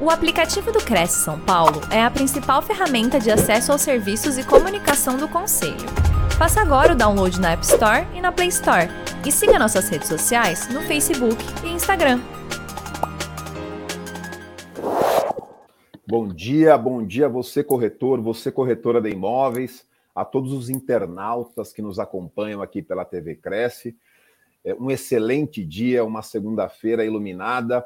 O aplicativo do Cresce São Paulo é a principal ferramenta de acesso aos serviços e comunicação do Conselho. Faça agora o download na App Store e na Play Store. E siga nossas redes sociais no Facebook e Instagram. Bom dia, bom dia você corretor, você corretora de imóveis, a todos os internautas que nos acompanham aqui pela TV Cresce. É um excelente dia, uma segunda-feira iluminada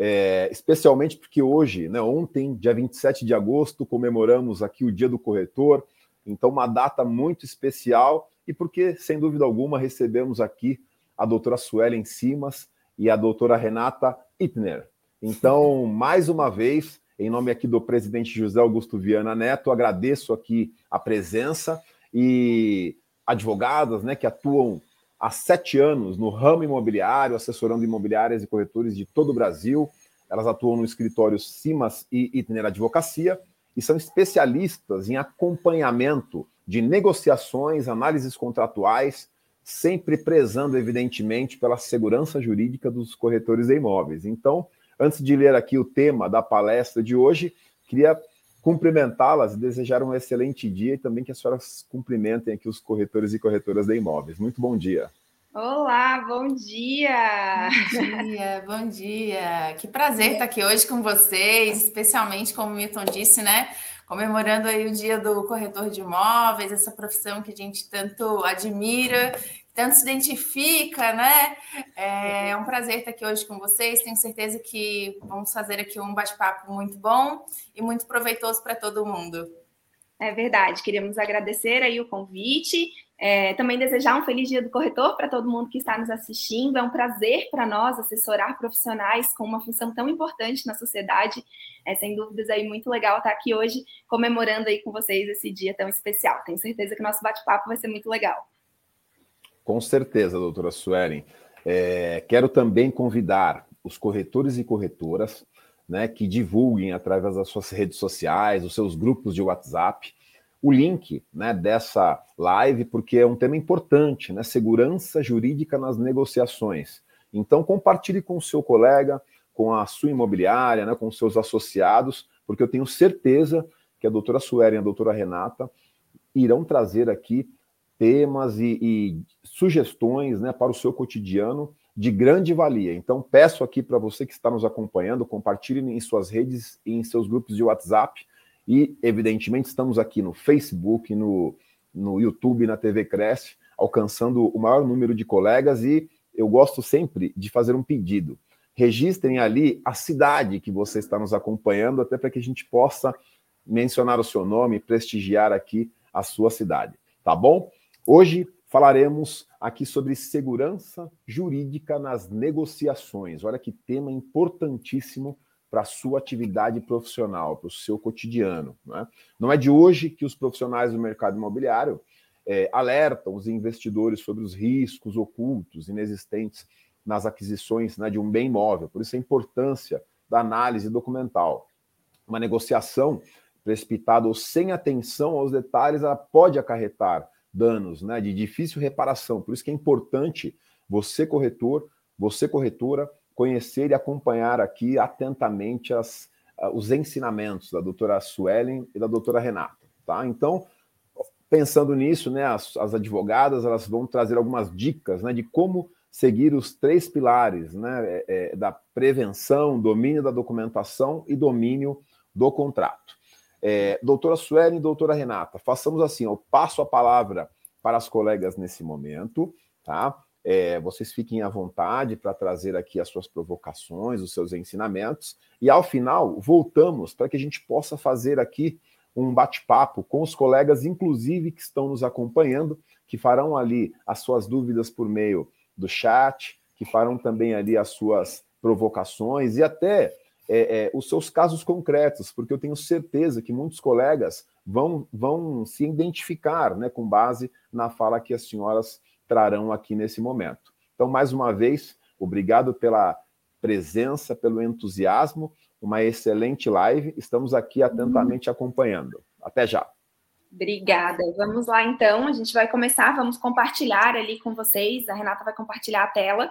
é, especialmente porque hoje, né, ontem, dia 27 de agosto, comemoramos aqui o Dia do Corretor, então uma data muito especial e porque, sem dúvida alguma, recebemos aqui a doutora Suelen Simas e a doutora Renata Itner. Então, mais uma vez, em nome aqui do presidente José Augusto Viana Neto, agradeço aqui a presença e advogadas né, que atuam há sete anos no ramo imobiliário, assessorando imobiliárias e corretores de todo o Brasil. Elas atuam no escritório Simas e Itner Advocacia e são especialistas em acompanhamento de negociações, análises contratuais, sempre prezando, evidentemente, pela segurança jurídica dos corretores de imóveis. Então, antes de ler aqui o tema da palestra de hoje, queria cumprimentá-las e desejar um excelente dia e também que as senhoras cumprimentem aqui os corretores e corretoras de imóveis. Muito bom dia. Olá, bom dia! Bom dia, bom dia. Que prazer estar aqui hoje com vocês, especialmente como o Milton disse, né? Comemorando aí o dia do corretor de imóveis, essa profissão que a gente tanto admira tanto se identifica, né? É um prazer estar aqui hoje com vocês. Tenho certeza que vamos fazer aqui um bate-papo muito bom e muito proveitoso para todo mundo. É verdade. Queríamos agradecer aí o convite. É, também desejar um feliz dia do corretor para todo mundo que está nos assistindo. É um prazer para nós assessorar profissionais com uma função tão importante na sociedade. É sem dúvidas aí muito legal estar aqui hoje comemorando aí com vocês esse dia tão especial. Tenho certeza que o nosso bate-papo vai ser muito legal. Com certeza, doutora Suelen. É, quero também convidar os corretores e corretoras né, que divulguem através das suas redes sociais, os seus grupos de WhatsApp, o link né, dessa live, porque é um tema importante, né? Segurança jurídica nas negociações. Então, compartilhe com o seu colega, com a sua imobiliária, né, com seus associados, porque eu tenho certeza que a doutora Suelen e a doutora Renata irão trazer aqui temas e, e sugestões né, para o seu cotidiano de grande valia. Então, peço aqui para você que está nos acompanhando, compartilhe em suas redes e em seus grupos de WhatsApp. E, evidentemente, estamos aqui no Facebook, no, no YouTube, na TV Cresce, alcançando o maior número de colegas. E eu gosto sempre de fazer um pedido. Registrem ali a cidade que você está nos acompanhando, até para que a gente possa mencionar o seu nome, prestigiar aqui a sua cidade. Tá bom? Hoje falaremos aqui sobre segurança jurídica nas negociações. Olha que tema importantíssimo para a sua atividade profissional, para o seu cotidiano. Não é? não é de hoje que os profissionais do mercado imobiliário é, alertam os investidores sobre os riscos ocultos, inexistentes nas aquisições né, de um bem imóvel. Por isso a importância da análise documental. Uma negociação precipitada ou sem atenção aos detalhes, ela pode acarretar danos, né, de difícil reparação. Por isso que é importante você, corretor, você, corretora, conhecer e acompanhar aqui atentamente as, os ensinamentos da doutora Suelen e da doutora Renata. Tá? Então, pensando nisso, né, as, as advogadas elas vão trazer algumas dicas né, de como seguir os três pilares né, é, é, da prevenção, domínio da documentação e domínio do contrato. É, doutora Suelen e doutora Renata, façamos assim, eu passo a palavra para as colegas nesse momento, tá? É, vocês fiquem à vontade para trazer aqui as suas provocações, os seus ensinamentos, e ao final voltamos para que a gente possa fazer aqui um bate-papo com os colegas, inclusive que estão nos acompanhando, que farão ali as suas dúvidas por meio do chat, que farão também ali as suas provocações e até é, é, os seus casos concretos, porque eu tenho certeza que muitos colegas vão, vão se identificar né, com base na fala que as senhoras trarão aqui nesse momento. Então, mais uma vez, obrigado pela presença, pelo entusiasmo, uma excelente live. Estamos aqui atentamente acompanhando. Até já. Obrigada. Vamos lá, então. A gente vai começar. Vamos compartilhar ali com vocês. A Renata vai compartilhar a tela.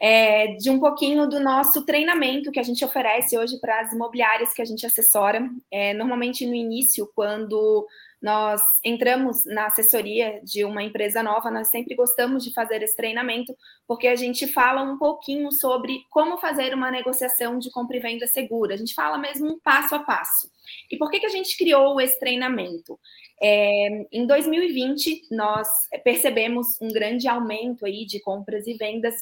É, de um pouquinho do nosso treinamento que a gente oferece hoje para as imobiliárias que a gente assessora. É, normalmente no início, quando nós entramos na assessoria de uma empresa nova, nós sempre gostamos de fazer esse treinamento, porque a gente fala um pouquinho sobre como fazer uma negociação de compra e venda segura. A gente fala mesmo um passo a passo. E por que, que a gente criou esse treinamento? É, em 2020, nós percebemos um grande aumento aí de compras e vendas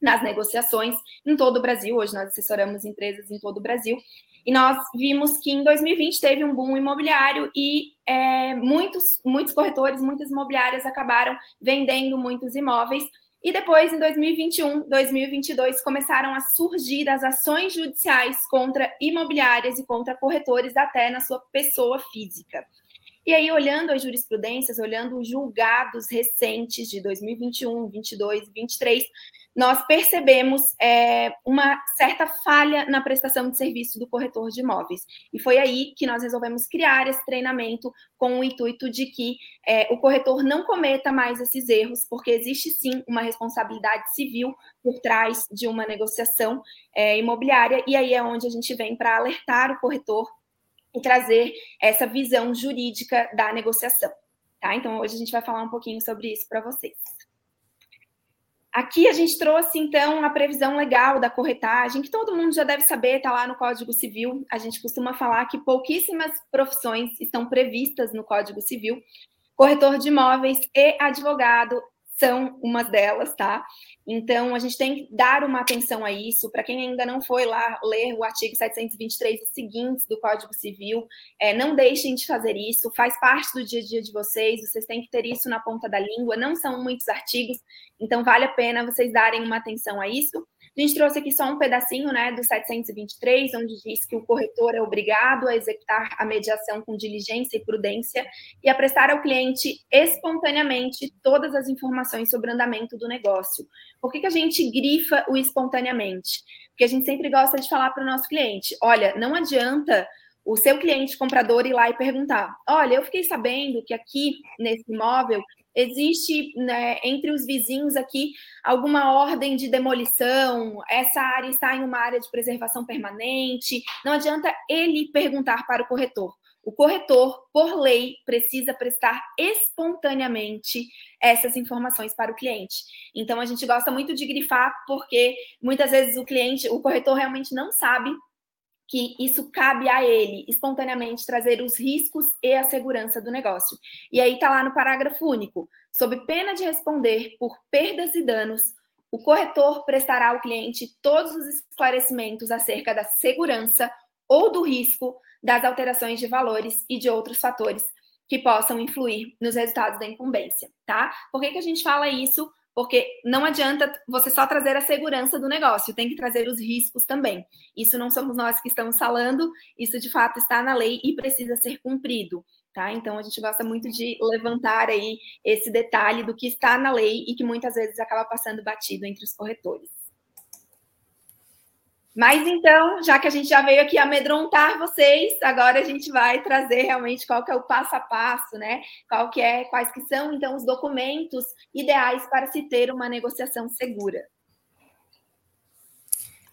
nas negociações em todo o Brasil. Hoje nós assessoramos empresas em todo o Brasil. E nós vimos que em 2020 teve um boom imobiliário e é, muitos, muitos corretores, muitas imobiliárias acabaram vendendo muitos imóveis. E depois, em 2021, 2022, começaram a surgir as ações judiciais contra imobiliárias e contra corretores, até na sua pessoa física. E aí, olhando as jurisprudências, olhando os julgados recentes de 2021, 22 e 23, nós percebemos é, uma certa falha na prestação de serviço do corretor de imóveis. E foi aí que nós resolvemos criar esse treinamento com o intuito de que é, o corretor não cometa mais esses erros, porque existe sim uma responsabilidade civil por trás de uma negociação é, imobiliária, e aí é onde a gente vem para alertar o corretor e trazer essa visão jurídica da negociação. Tá? Então, hoje a gente vai falar um pouquinho sobre isso para vocês. Aqui a gente trouxe, então, a previsão legal da corretagem, que todo mundo já deve saber, está lá no Código Civil. A gente costuma falar que pouquíssimas profissões estão previstas no Código Civil. Corretor de imóveis e advogado são umas delas, tá? Então, a gente tem que dar uma atenção a isso. Para quem ainda não foi lá ler o artigo 723 e seguintes do Código Civil, é, não deixem de fazer isso, faz parte do dia a dia de vocês, vocês têm que ter isso na ponta da língua, não são muitos artigos, então vale a pena vocês darem uma atenção a isso. A gente trouxe aqui só um pedacinho né, do 723, onde diz que o corretor é obrigado a executar a mediação com diligência e prudência e a prestar ao cliente espontaneamente todas as informações sobre o andamento do negócio. Por que, que a gente grifa o espontaneamente? Porque a gente sempre gosta de falar para o nosso cliente: olha, não adianta o seu cliente comprador ir lá e perguntar: olha, eu fiquei sabendo que aqui nesse imóvel existe né, entre os vizinhos aqui alguma ordem de demolição, essa área está em uma área de preservação permanente. Não adianta ele perguntar para o corretor. O corretor, por lei, precisa prestar espontaneamente essas informações para o cliente. Então, a gente gosta muito de grifar, porque muitas vezes o cliente, o corretor realmente não sabe que isso cabe a ele espontaneamente trazer os riscos e a segurança do negócio. E aí está lá no parágrafo único. Sob pena de responder por perdas e danos, o corretor prestará ao cliente todos os esclarecimentos acerca da segurança ou do risco das alterações de valores e de outros fatores que possam influir nos resultados da incumbência, tá? Por que, que a gente fala isso? Porque não adianta você só trazer a segurança do negócio, tem que trazer os riscos também. Isso não somos nós que estamos falando, isso de fato está na lei e precisa ser cumprido, tá? Então a gente gosta muito de levantar aí esse detalhe do que está na lei e que muitas vezes acaba passando batido entre os corretores. Mas então, já que a gente já veio aqui amedrontar vocês, agora a gente vai trazer realmente qual que é o passo a passo, né? Qual que é, quais que são então os documentos ideais para se ter uma negociação segura.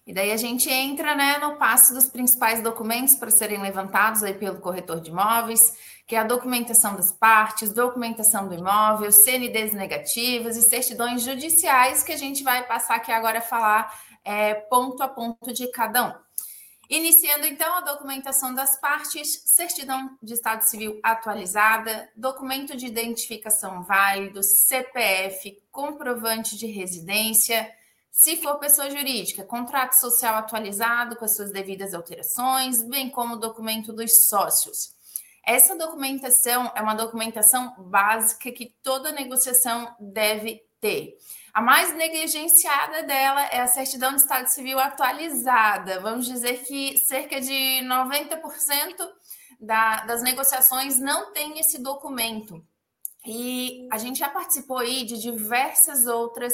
E daí a gente entra né, no passo dos principais documentos para serem levantados aí pelo corretor de imóveis, que é a documentação das partes, documentação do imóvel, CNDs negativas e certidões judiciais, que a gente vai passar aqui agora a falar é, ponto a ponto de cada um. Iniciando então a documentação das partes, certidão de estado civil atualizada, documento de identificação válido, CPF, comprovante de residência, se for pessoa jurídica, contrato social atualizado com as suas devidas alterações, bem como o documento dos sócios. Essa documentação é uma documentação básica que toda negociação deve ter. A mais negligenciada dela é a certidão de estado civil atualizada. Vamos dizer que cerca de 90% da, das negociações não tem esse documento. E a gente já participou aí de diversas outras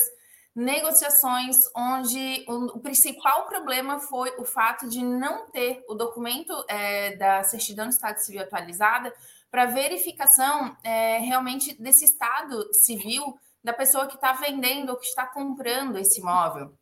negociações onde o, principal problema foi o fato de não ter o documento é, da certidão de estado civil atualizada para verificação é, realmente desse estado civil da pessoa que está vendendo ou que está comprando esse imóvel.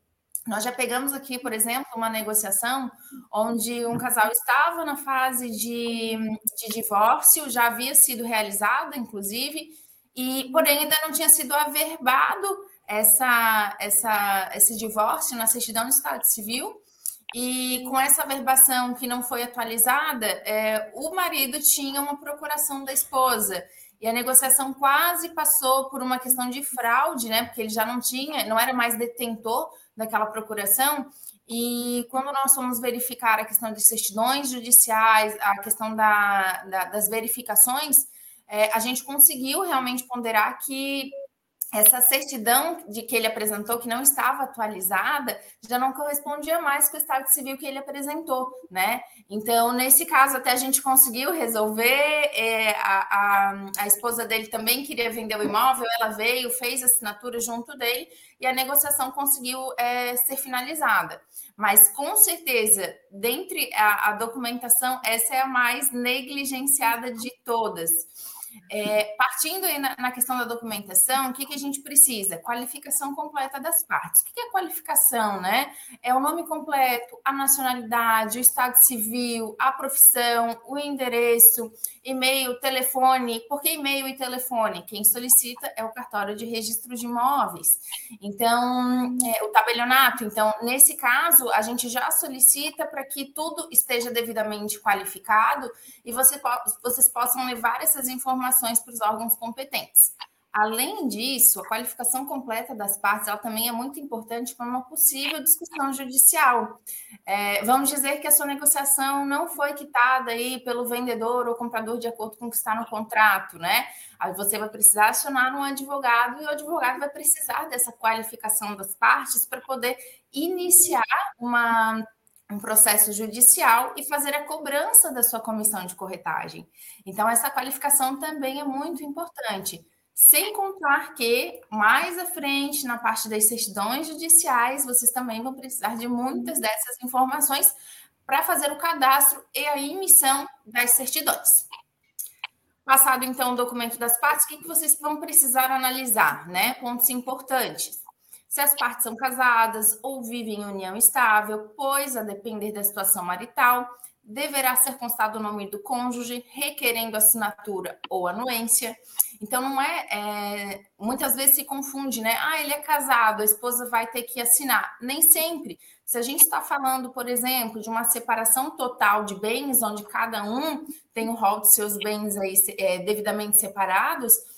Nós já pegamos aqui, por exemplo, uma negociação onde um casal estava na fase de, de divórcio, já havia sido realizada, inclusive, e porém ainda não tinha sido averbado essa, essa, esse divórcio na certidão do Estado Civil. E com essa averbação que não foi atualizada, é, o marido tinha uma procuração da esposa. E a negociação quase passou por uma questão de fraude, né? Porque ele já não tinha, não era mais detentor daquela procuração. E quando nós fomos verificar a questão de certidões judiciais, a questão da, da, das verificações, é, a gente conseguiu realmente ponderar que essa certidão de que ele apresentou, que não estava atualizada, já não correspondia mais com o estado civil que ele apresentou, né? Então, nesse caso, até a gente conseguiu resolver. É, a, a, a, esposa dele também queria vender o imóvel, ela veio, fez a assinatura junto dele e a negociação conseguiu é, ser finalizada. Mas, com certeza, dentre a, a documentação, essa é a mais negligenciada de todas é, partindo na, na, questão da documentação, o que, que a gente precisa? Qualificação completa das partes. O que, que é qualificação, né? É o nome completo, a nacionalidade, o estado civil, a profissão, o endereço, e-mail, telefone. Por que e-mail e telefone? Quem solicita é o cartório de registro de imóveis. Então, é, o tabelionato. Então, nesse caso, a gente já solicita para que tudo esteja devidamente qualificado e você, vocês possam levar essas informações para os órgãos competentes. Além disso, a qualificação completa das partes ela também é muito importante para uma possível discussão judicial. É, vamos dizer que a sua negociação não foi quitada aí pelo vendedor ou comprador de acordo com o que está no contrato, né? Aí você vai precisar acionar um advogado e o advogado vai precisar dessa qualificação das partes para poder iniciar uma um processo judicial e fazer a cobrança da sua comissão de corretagem. Então, essa qualificação também é muito importante. Sem contar que, mais à frente, na parte das certidões judiciais, vocês também vão precisar de muitas dessas informações para fazer o cadastro e a emissão das certidões. Passado, então, o documento das partes, o que, vocês vão precisar analisar, né? Pontos importantes se as partes são casadas ou vivem em união estável, pois, a depender da situação marital, deverá ser constado o nome do cônjuge, requerendo assinatura ou anuência. Então, não é, é, Muitas vezes se confunde, né? Ah, ele é casado, a esposa vai ter que assinar. Nem sempre. Se a gente está falando, por exemplo, de uma separação total de bens, onde cada um tem o rol de seus bens aí, é, devidamente separados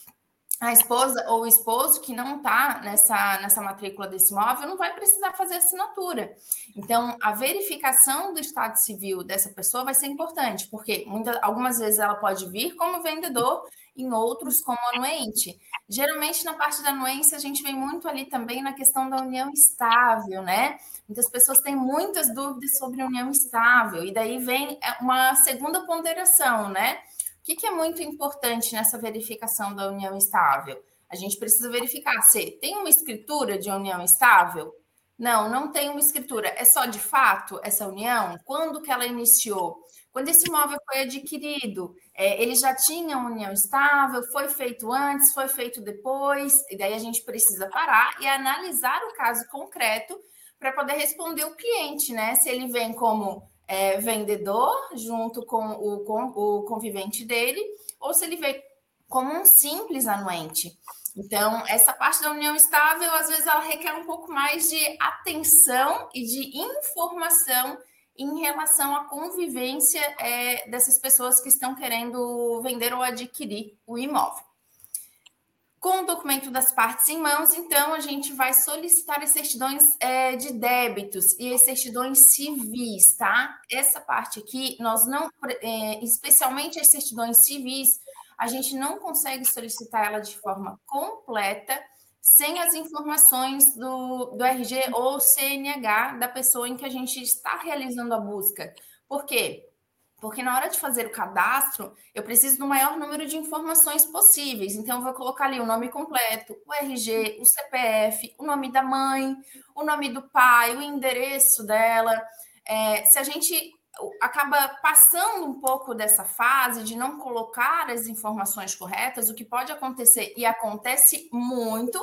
a esposa ou o esposo que não está nessa, nessa matrícula desse imóvel não vai precisar fazer assinatura. Então, a verificação do estado civil dessa pessoa vai ser importante, porque muitas, algumas vezes ela pode vir como vendedor, em outros como anuente. Geralmente, na parte da anuência, a gente vem muito ali também na questão da união estável, né? Muitas pessoas têm muitas dúvidas sobre união estável, e daí vem uma segunda ponderação, né? O que, que é muito importante nessa verificação da união estável? A gente precisa verificar se tem uma escritura de união estável? Não, não tem uma escritura. É só de fato essa união? Quando que ela iniciou? Quando esse imóvel foi adquirido, é, ele já tinha união estável? Foi feito antes? Foi feito depois? E daí a gente precisa parar e analisar o caso concreto para poder responder o cliente, né? Se ele vem como é, vendedor junto com o, com o convivente dele, ou se ele veio como um simples anuente. Então, essa parte da união estável, às vezes, ela requer um pouco mais de atenção e de informação em relação à convivência é, dessas pessoas que estão querendo vender ou adquirir o imóvel. Com o documento das partes em mãos, então, a gente vai solicitar as certidões é, de débitos e as certidões civis, tá? Essa parte aqui, nós não, é, especialmente as certidões civis, a gente não consegue solicitar ela de forma completa sem as informações do, do RG ou CNH da pessoa em que a gente está realizando a busca. Por quê? Porque na hora de fazer o cadastro, eu preciso do maior número de informações possíveis. Então, eu vou colocar ali o nome completo, o RG, o CPF, o nome da mãe, o nome do pai, o endereço dela. É, se a gente acaba passando um pouco dessa fase de não colocar as informações corretas, o que pode acontecer e acontece muito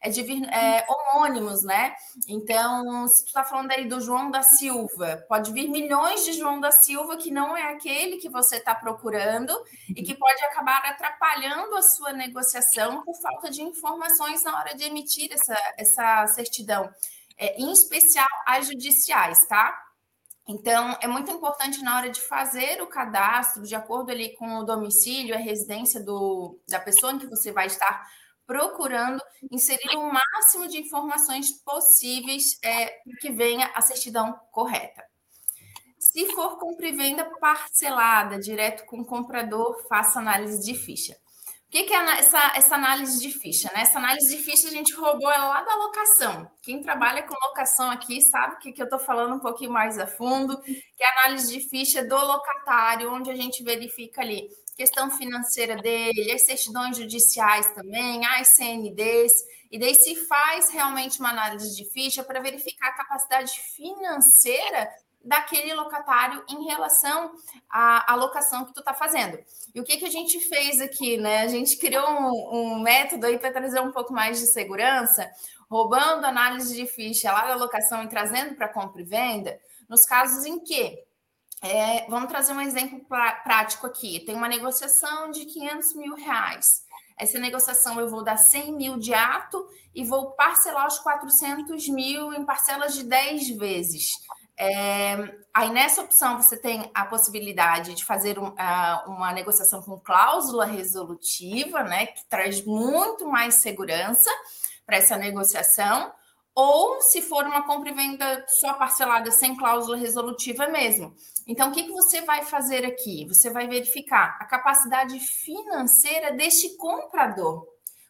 é de é, homônimos, né? Então, se tu está falando aí do João da Silva, pode vir milhões de João da Silva que não é aquele que você está procurando e que pode acabar atrapalhando a sua negociação por falta de informações na hora de emitir essa, essa certidão, é, em especial as judiciais, tá? Então, é muito importante na hora de fazer o cadastro, de acordo ali com o domicílio, a residência do, da pessoa em que você vai estar procurando, inserir o máximo de informações possíveis é, que venha a certidão correta. Se for compra e venda parcelada, direto com o comprador, faça análise de ficha. O que, que é essa, essa análise de ficha? Né? Essa análise de ficha a gente roubou ela lá da locação. Quem trabalha com locação aqui sabe que, que eu estou falando um pouquinho mais a fundo, que é a análise de ficha do locatário, onde a gente verifica ali questão financeira dele, as certidões judiciais também, as CNDs, e daí se faz realmente uma análise de ficha para verificar a capacidade financeira daquele locatário em relação à, à locação que tu está fazendo. E o que, que a gente fez aqui, né? A gente criou um, um método aí para trazer um pouco mais de segurança, roubando análise de ficha lá da locação e trazendo para compra e venda, nos casos em que é, vamos trazer um exemplo prático aqui. Tem uma negociação de 500 mil reais. Essa negociação eu vou dar 100 mil de ato e vou parcelar os 400 mil em parcelas de 10 vezes. É, aí nessa opção você tem a possibilidade de fazer um, uma negociação com cláusula resolutiva, né, que traz muito mais segurança para essa negociação, ou se for uma compra e venda só parcelada sem cláusula resolutiva mesmo. Então, o que, que você vai fazer aqui? Você vai verificar a capacidade financeira deste comprador.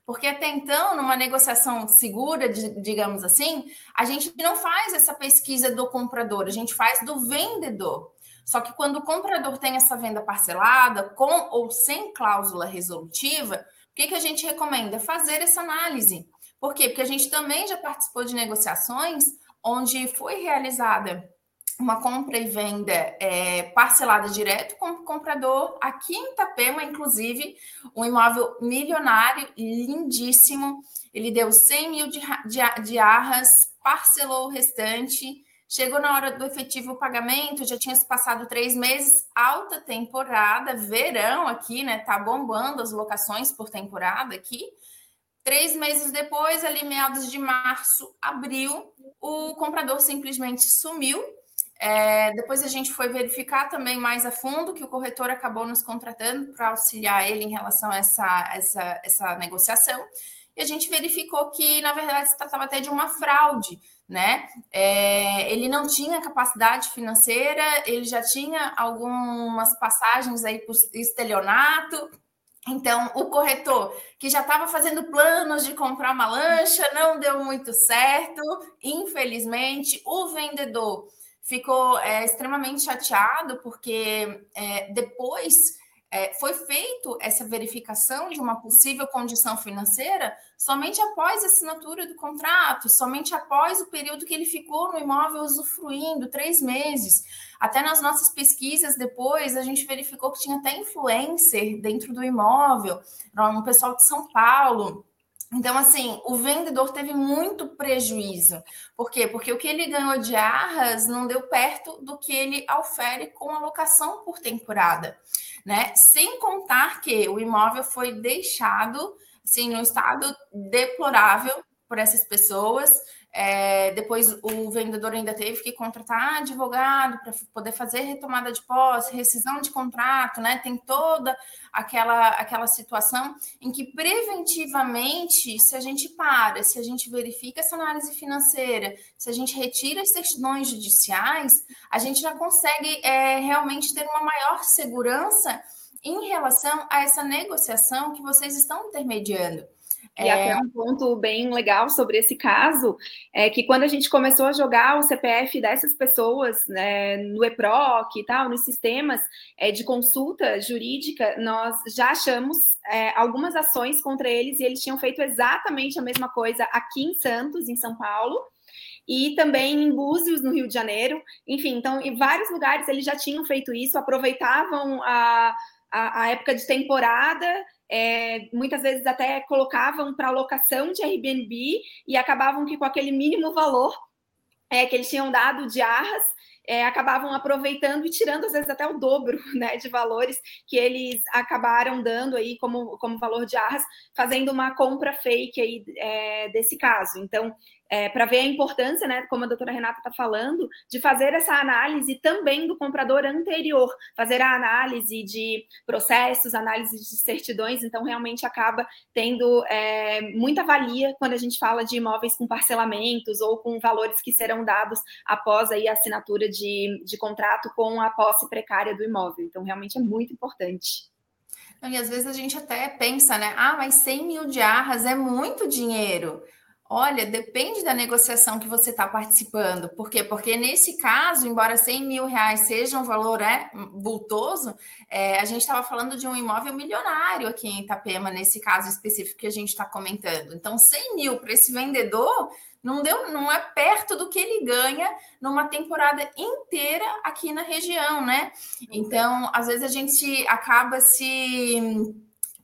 Porque até então, numa negociação segura, digamos assim, a gente não faz essa pesquisa do comprador, a gente faz do vendedor. Só que quando o comprador tem essa venda parcelada, com ou sem cláusula resolutiva, o que, que a gente recomenda? Fazer essa análise. Por quê? Porque a gente também já participou de negociações onde foi realizada uma compra e venda é, parcelada direto com o comprador, aqui em Itapema, inclusive, um imóvel milionário, lindíssimo. Ele deu 100 mil de, de, de arras, parcelou o restante, chegou na hora do efetivo pagamento, já tinha se passado três meses, alta temporada, verão aqui, né? Tá bombando as locações por temporada aqui. Três meses depois, ali meados de março, abril, o comprador simplesmente sumiu é, depois a gente foi verificar também mais a fundo que o corretor acabou nos contratando para auxiliar ele em relação a essa, essa, essa negociação. E a gente verificou que, na verdade, se tratava até de uma fraude, né? É, ele não tinha capacidade financeira, ele já tinha algumas passagens aí por estelionato. Então, o corretor que já estava fazendo planos de comprar uma lancha não deu muito certo, infelizmente. O vendedor ficou é, extremamente chateado porque é, depois é, foi feito essa verificação de uma possível condição financeira somente após a assinatura do contrato, somente após o período que ele ficou no imóvel usufruindo, três meses. Até nas nossas pesquisas depois, a gente verificou que tinha até influencer dentro do imóvel, um pessoal de São Paulo. Então, assim, o vendedor teve muito prejuízo. Por quê? Porque o que ele ganhou de arras não deu perto do que ele ofere com a locação por temporada, né? Sem contar que o imóvel foi deixado, assim, num estado deplorável por essas pessoas, é, depois o vendedor ainda teve que contratar advogado para poder fazer retomada de posse, rescisão de contrato, né? Tem toda aquela, aquela situação em que preventivamente, se a gente para, se a gente verifica essa análise financeira, se a gente retira as certidões judiciais, a gente já consegue é, realmente ter uma maior segurança em relação a essa negociação que vocês estão intermediando. E é... até um ponto bem legal sobre esse caso é que quando a gente começou a jogar o CPF dessas pessoas né, no EPROC e tal, nos sistemas é, de consulta jurídica, nós já achamos é, algumas ações contra eles e eles tinham feito exatamente a mesma coisa aqui em Santos, em São Paulo. e também em Búzios, no Rio de Janeiro. Enfim, então, em vários lugares eles já tinham feito isso, aproveitavam a, a, a época de temporada é, muitas vezes até colocavam para locação de Airbnb e acabavam que com aquele mínimo valor é, que eles tinham dado de arras, é, acabavam aproveitando e tirando, às vezes, até o dobro né, de valores que eles acabaram dando aí como, como valor de arras, fazendo uma compra fake aí é, desse caso. Então, é, para ver a importância, né, como a doutora Renata está falando, de fazer essa análise também do comprador anterior, fazer a análise de processos, análise de certidões, então realmente acaba tendo é, muita valia quando a gente fala de imóveis com parcelamentos ou com valores que serão dados após aí a assinatura de, de contrato com a posse precária do imóvel. Então, realmente é muito importante. E às vezes a gente até pensa, né? Ah, mas 100 mil de arras é muito dinheiro. Olha, depende da negociação que você está participando. Por quê? Porque nesse caso, embora 100 mil reais seja um valor é, vultoso, é, a gente estava falando de um imóvel milionário aqui em Itapema, nesse caso específico que a gente está comentando. Então, 100 mil para esse vendedor não, deu, não é perto do que ele ganha numa temporada inteira aqui na região, né? Então, às vezes a gente acaba se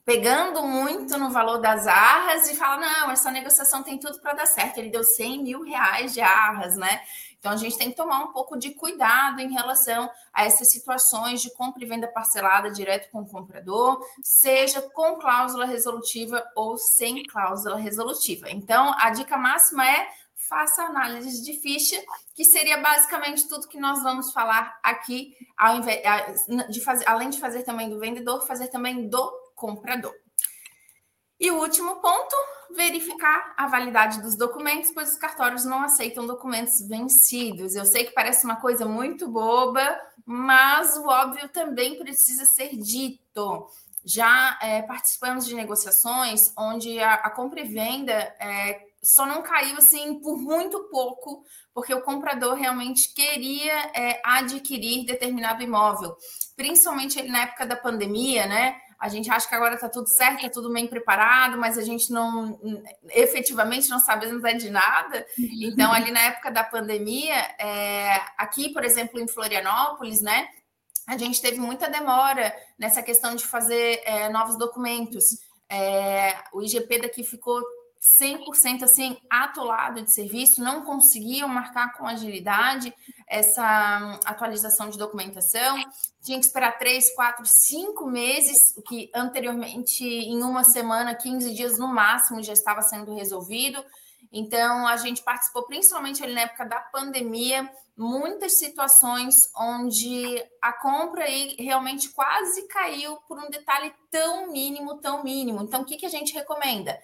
pegando muito no valor das arras e fala: não, essa negociação tem tudo para dar certo. Ele deu 100 mil reais de arras, né? Então a gente tem que tomar um pouco de cuidado em relação a essas situações de compra e venda parcelada direto com o comprador, seja com cláusula resolutiva ou sem cláusula resolutiva. Então a dica máxima é faça análise de ficha, que seria basicamente tudo que nós vamos falar aqui, ao invés de fazer, além de fazer também do vendedor, fazer também do comprador. E o último ponto, verificar a validade dos documentos, pois os cartórios não aceitam documentos vencidos. Eu sei que parece uma coisa muito boba, mas o óbvio também precisa ser dito. Já é, participamos de negociações onde a, a compra e venda é, só não caiu assim por muito pouco, porque o comprador realmente queria é, adquirir determinado imóvel, principalmente na época da pandemia, né? A gente acha que agora está tudo certo, está tudo bem preparado, mas a gente não efetivamente não sabemos de nada. Então, ali na época da pandemia, é, aqui, por exemplo, em Florianópolis, né? A gente teve muita demora nessa questão de fazer é, novos documentos. É, o IGP daqui ficou 100% assim atolado de serviço, não conseguiam marcar com agilidade essa hum, atualização de documentação, tinha que esperar três, quatro, cinco meses, o que anteriormente em uma semana, 15 dias no máximo já estava sendo resolvido. Então a gente participou principalmente ali na época da pandemia, muitas situações onde a compra aí realmente quase caiu por um detalhe tão mínimo, tão mínimo. Então o que, que a gente recomenda?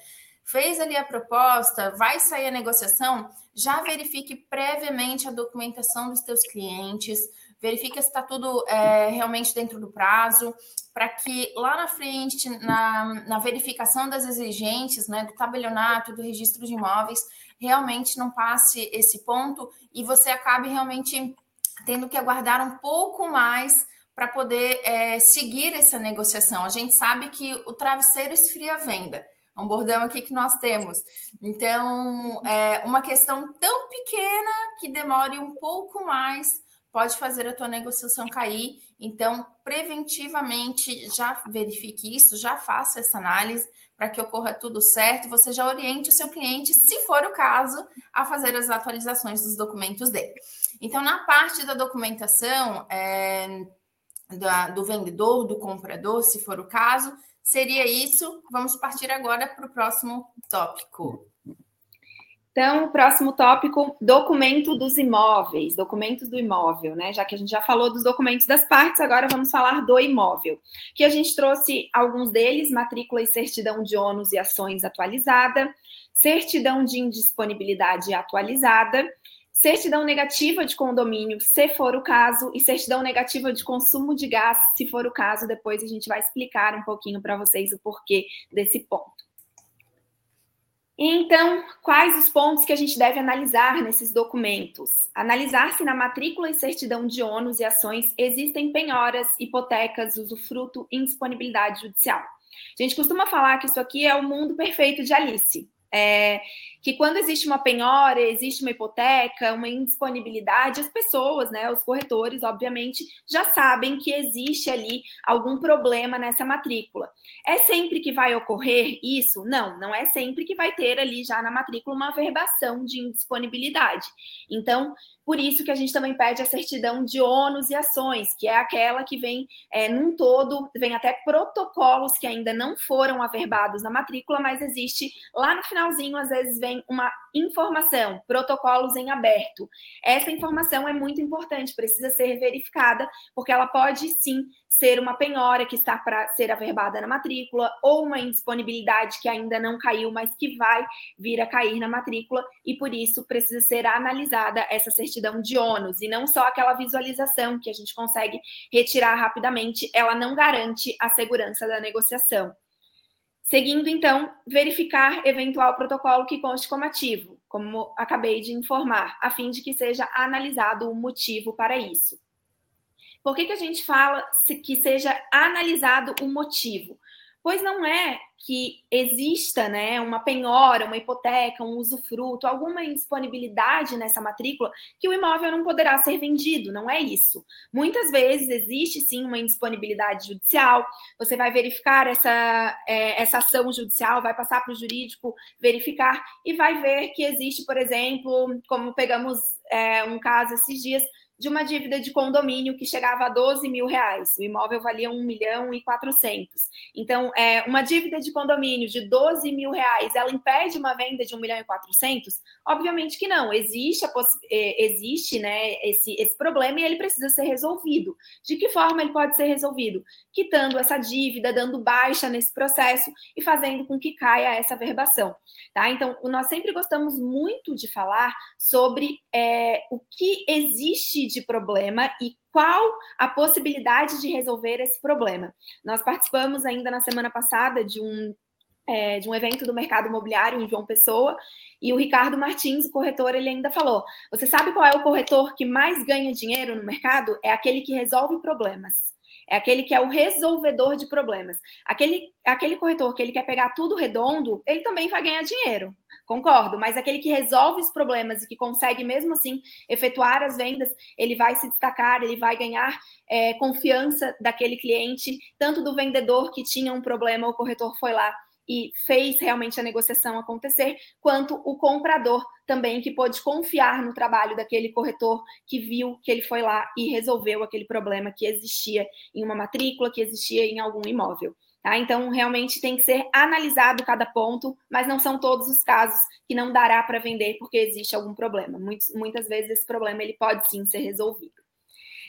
Fez ali a proposta, vai sair a negociação, já verifique previamente a documentação dos teus clientes, verifique se está tudo é, realmente dentro do prazo, para que lá na frente, na, na verificação das exigências, né, do tabelionato, do registro de imóveis, realmente não passe esse ponto e você acabe realmente tendo que aguardar um pouco mais para poder é, seguir essa negociação. A gente sabe que o travesseiro esfria a venda. Um bordão aqui que nós temos. Então, é uma questão tão pequena que demore um pouco mais pode fazer a tua negociação cair. Então, preventivamente, já verifique isso, já faça essa análise para que ocorra tudo certo. Você já oriente o seu cliente, se for o caso, a fazer as atualizações dos documentos dele. Então, na parte da documentação é, da, do vendedor, do comprador, se for o caso, Seria isso. Vamos partir agora para o próximo tópico. Então, o próximo tópico, documento dos imóveis, documentos do imóvel, né? Já que a gente já falou dos documentos das partes, agora vamos falar do imóvel. Que a gente trouxe alguns deles: matrícula e certidão de ônus e ações atualizada, certidão de indisponibilidade atualizada, certidão negativa de condomínio, se for o caso, e certidão negativa de consumo de gás, se for o caso. Depois a gente vai explicar um pouquinho para vocês o porquê desse ponto. Então, quais os pontos que a gente deve analisar nesses documentos? Analisar se na matrícula e certidão de ônus e ações existem penhoras, hipotecas, usufruto e indisponibilidade judicial. A gente costuma falar que isso aqui é o mundo perfeito de Alice é, que quando existe uma penhora, existe uma hipoteca, uma indisponibilidade, as pessoas, né, os corretores, obviamente, já sabem que existe ali algum problema nessa matrícula. É sempre que vai ocorrer isso? Não, não é sempre que vai ter ali já na matrícula uma verbação de indisponibilidade. Então, por isso que a gente também pede a certidão de ônus e ações, que é aquela que vem é, num todo, vem até protocolos que ainda não foram averbados na matrícula, mas existe lá no finalzinho, às vezes vem uma informação, protocolos em aberto. Essa informação é muito importante, precisa ser verificada, porque ela pode sim ser uma penhora que está para ser averbada na matrícula, ou uma indisponibilidade que ainda não caiu, mas que vai vir a cair na matrícula, e por isso precisa ser analisada essa certidão de ônus, e não só aquela visualização que a gente consegue retirar rapidamente, ela não garante a segurança da negociação. Seguindo, então, verificar eventual protocolo que conste como ativo, como acabei de informar, a fim de que seja analisado o motivo para isso. Por que, que a gente fala que seja analisado o motivo? Pois não é que exista né, uma penhora, uma hipoteca, um usufruto, alguma indisponibilidade nessa matrícula que o imóvel não poderá ser vendido, não é isso. Muitas vezes existe sim uma indisponibilidade judicial, você vai verificar essa, é, essa ação judicial, vai passar para o jurídico verificar e vai ver que existe, por exemplo, como pegamos é, um caso esses dias, de uma dívida de condomínio que chegava a 12 mil reais. O imóvel valia 1 milhão e 400. Então, é, uma dívida de condomínio de 12 mil reais, ela impede uma venda de 1 milhão e 400? Obviamente que não. Existe, é, existe né, esse, esse problema e ele precisa ser resolvido. De que forma ele pode ser resolvido? Quitando essa dívida, dando baixa nesse processo e fazendo com que caia essa verbação. Tá? Então, nós sempre gostamos muito de falar sobre é, o que existe de problema e qual a possibilidade de resolver esse problema. Nós participamos ainda na semana passada de um, é, de um evento do mercado imobiliário em João Pessoa, e o Ricardo Martins, o corretor, ele ainda falou: Você sabe qual é o corretor que mais ganha dinheiro no mercado? É aquele que resolve problemas. É aquele que é o resolvedor de problemas. Aquele, aquele corretor que ele quer pegar tudo redondo, ele também vai ganhar dinheiro. Concordo, mas aquele que resolve os problemas e que consegue mesmo assim efetuar as vendas, ele vai se destacar, ele vai ganhar é, confiança daquele cliente, tanto do vendedor que tinha um problema, o corretor foi lá e fez realmente a negociação acontecer, quanto o comprador também que pôde confiar no trabalho daquele corretor que viu que ele foi lá e resolveu aquele problema que existia em uma matrícula, que existia em algum imóvel. Tá? Então, realmente tem que ser analisado cada ponto, mas não são todos os casos que não dará para vender porque existe algum problema. Muitos, muitas vezes esse problema ele pode sim ser resolvido.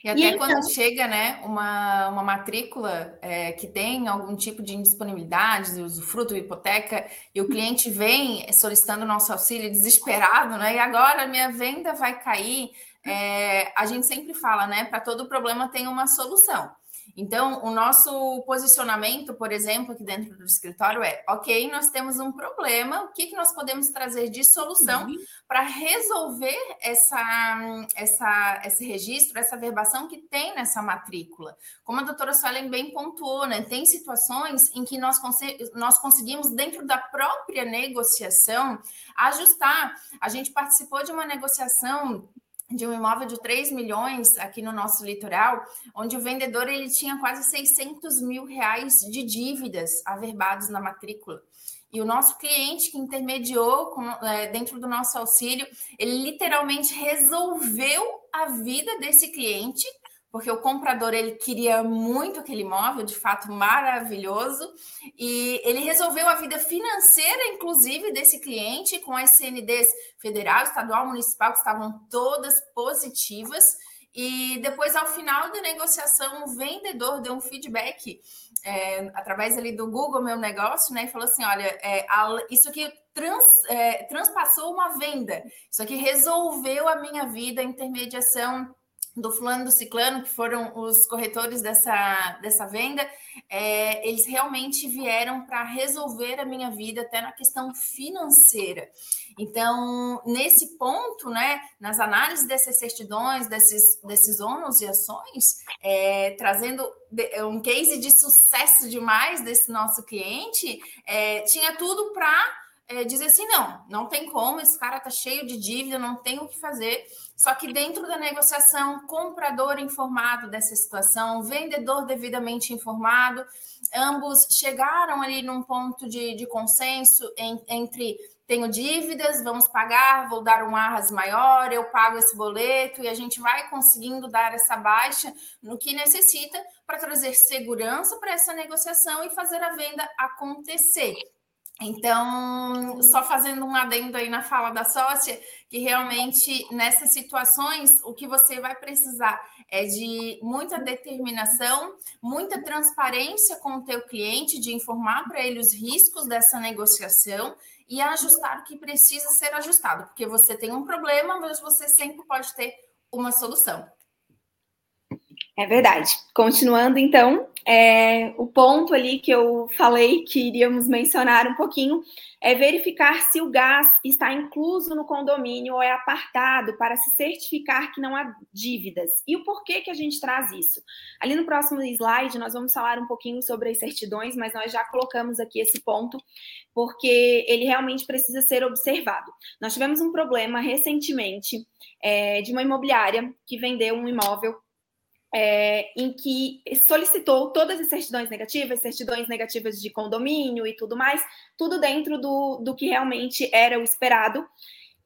E até e quando então... chega né, uma, uma matrícula é, que tem algum tipo de indisponibilidade, usufruto, hipoteca, e o cliente vem solicitando nosso auxílio desesperado, né? E agora minha venda vai cair. É, a gente sempre fala, né? Para todo problema tem uma solução. Então, o nosso posicionamento, por exemplo, aqui dentro do escritório é: ok, nós temos um problema, o que, que nós podemos trazer de solução uhum. para resolver essa, essa, esse registro, essa verbação que tem nessa matrícula? Como a doutora Suelen bem pontuou, né? Tem situações em que nós, nós conseguimos, dentro da própria negociação, ajustar. A gente participou de uma negociação de um imóvel de 3 milhões aqui no nosso litoral, onde o vendedor ele tinha quase 600 mil reais de dívidas averbados na matrícula. E o nosso cliente que intermediou com, é, dentro do nosso auxílio, ele literalmente resolveu a vida desse cliente porque o comprador ele queria muito aquele imóvel, de fato maravilhoso, e ele resolveu a vida financeira, inclusive, desse cliente, com as CNDs federal, estadual, municipal, que estavam todas positivas. E depois, ao final da negociação, o vendedor deu um feedback é, através ali do Google Meu Negócio, né? E falou assim: olha, é, isso aqui trans, é, transpassou uma venda, isso aqui resolveu a minha vida, a intermediação do fulano do ciclano, que foram os corretores dessa, dessa venda, é, eles realmente vieram para resolver a minha vida até na questão financeira. Então, nesse ponto, né, nas análises dessas certidões, desses, desses ônus e ações, é, trazendo um case de sucesso demais desse nosso cliente, é, tinha tudo para é, dizer assim: não, não tem como, esse cara tá cheio de dívida, não tem o que fazer. Só que dentro da negociação, comprador informado dessa situação, vendedor devidamente informado, ambos chegaram ali num ponto de, de consenso em, entre tenho dívidas, vamos pagar, vou dar um arras maior, eu pago esse boleto e a gente vai conseguindo dar essa baixa no que necessita para trazer segurança para essa negociação e fazer a venda acontecer. Então, só fazendo um adendo aí na fala da sócia, que realmente nessas situações o que você vai precisar é de muita determinação, muita transparência com o teu cliente, de informar para ele os riscos dessa negociação e ajustar o que precisa ser ajustado, porque você tem um problema, mas você sempre pode ter uma solução. É verdade. Continuando, então, é, o ponto ali que eu falei que iríamos mencionar um pouquinho é verificar se o gás está incluso no condomínio ou é apartado para se certificar que não há dívidas. E o porquê que a gente traz isso? Ali no próximo slide nós vamos falar um pouquinho sobre as certidões, mas nós já colocamos aqui esse ponto porque ele realmente precisa ser observado. Nós tivemos um problema recentemente é, de uma imobiliária que vendeu um imóvel é, em que solicitou todas as certidões negativas, certidões negativas de condomínio e tudo mais, tudo dentro do, do que realmente era o esperado.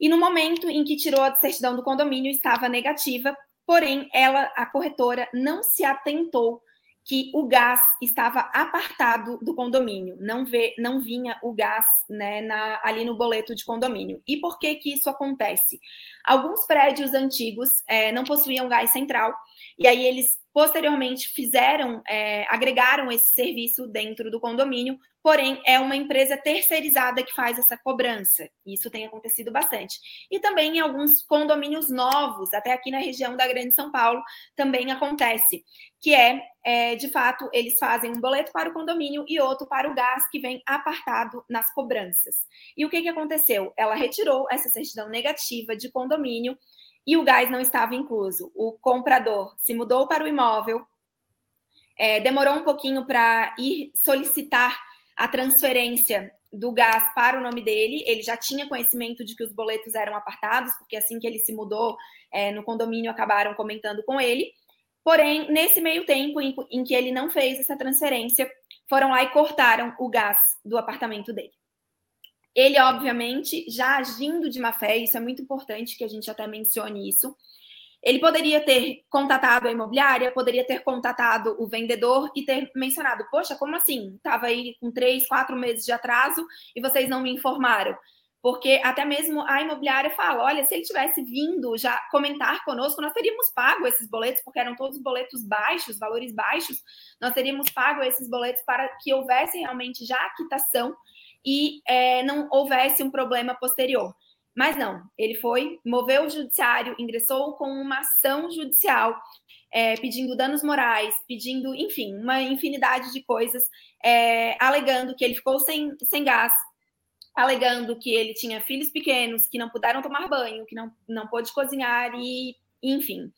E no momento em que tirou a certidão do condomínio, estava negativa, porém, ela, a corretora, não se atentou que o gás estava apartado do condomínio, não, vê, não vinha o gás né, na, ali no boleto de condomínio. E por que, que isso acontece? Alguns prédios antigos é, não possuíam gás central, e aí eles posteriormente fizeram, é, agregaram esse serviço dentro do condomínio, porém é uma empresa terceirizada que faz essa cobrança. Isso tem acontecido bastante. E também em alguns condomínios novos, até aqui na região da Grande São Paulo, também acontece, que é, é de fato, eles fazem um boleto para o condomínio e outro para o gás que vem apartado nas cobranças. E o que, que aconteceu? Ela retirou essa certidão negativa de condomínio e o gás não estava incluso. O comprador se mudou para o imóvel, é, demorou um pouquinho para ir solicitar a transferência do gás para o nome dele. Ele já tinha conhecimento de que os boletos eram apartados, porque assim que ele se mudou é, no condomínio acabaram comentando com ele. Porém, nesse meio tempo em, em que ele não fez essa transferência, foram lá e cortaram o gás do apartamento dele. Ele, obviamente, já agindo de má fé, isso é muito importante que a gente até mencione isso. Ele poderia ter contatado a imobiliária, poderia ter contatado o vendedor e ter mencionado: Poxa, como assim? Estava aí com três, quatro meses de atraso e vocês não me informaram. Porque até mesmo a imobiliária fala: olha, se ele tivesse vindo já comentar conosco, nós teríamos pago esses boletos, porque eram todos boletos baixos, valores baixos, nós teríamos pago esses boletos para que houvesse realmente já a quitação e é, não houvesse um problema posterior. Mas não, ele foi, moveu o judiciário, ingressou com uma ação judicial, é, pedindo danos morais, pedindo, enfim, uma infinidade de coisas, é, alegando que ele ficou sem, sem gás, alegando que ele tinha filhos pequenos, que não puderam tomar banho, que não, não pôde cozinhar e, enfim.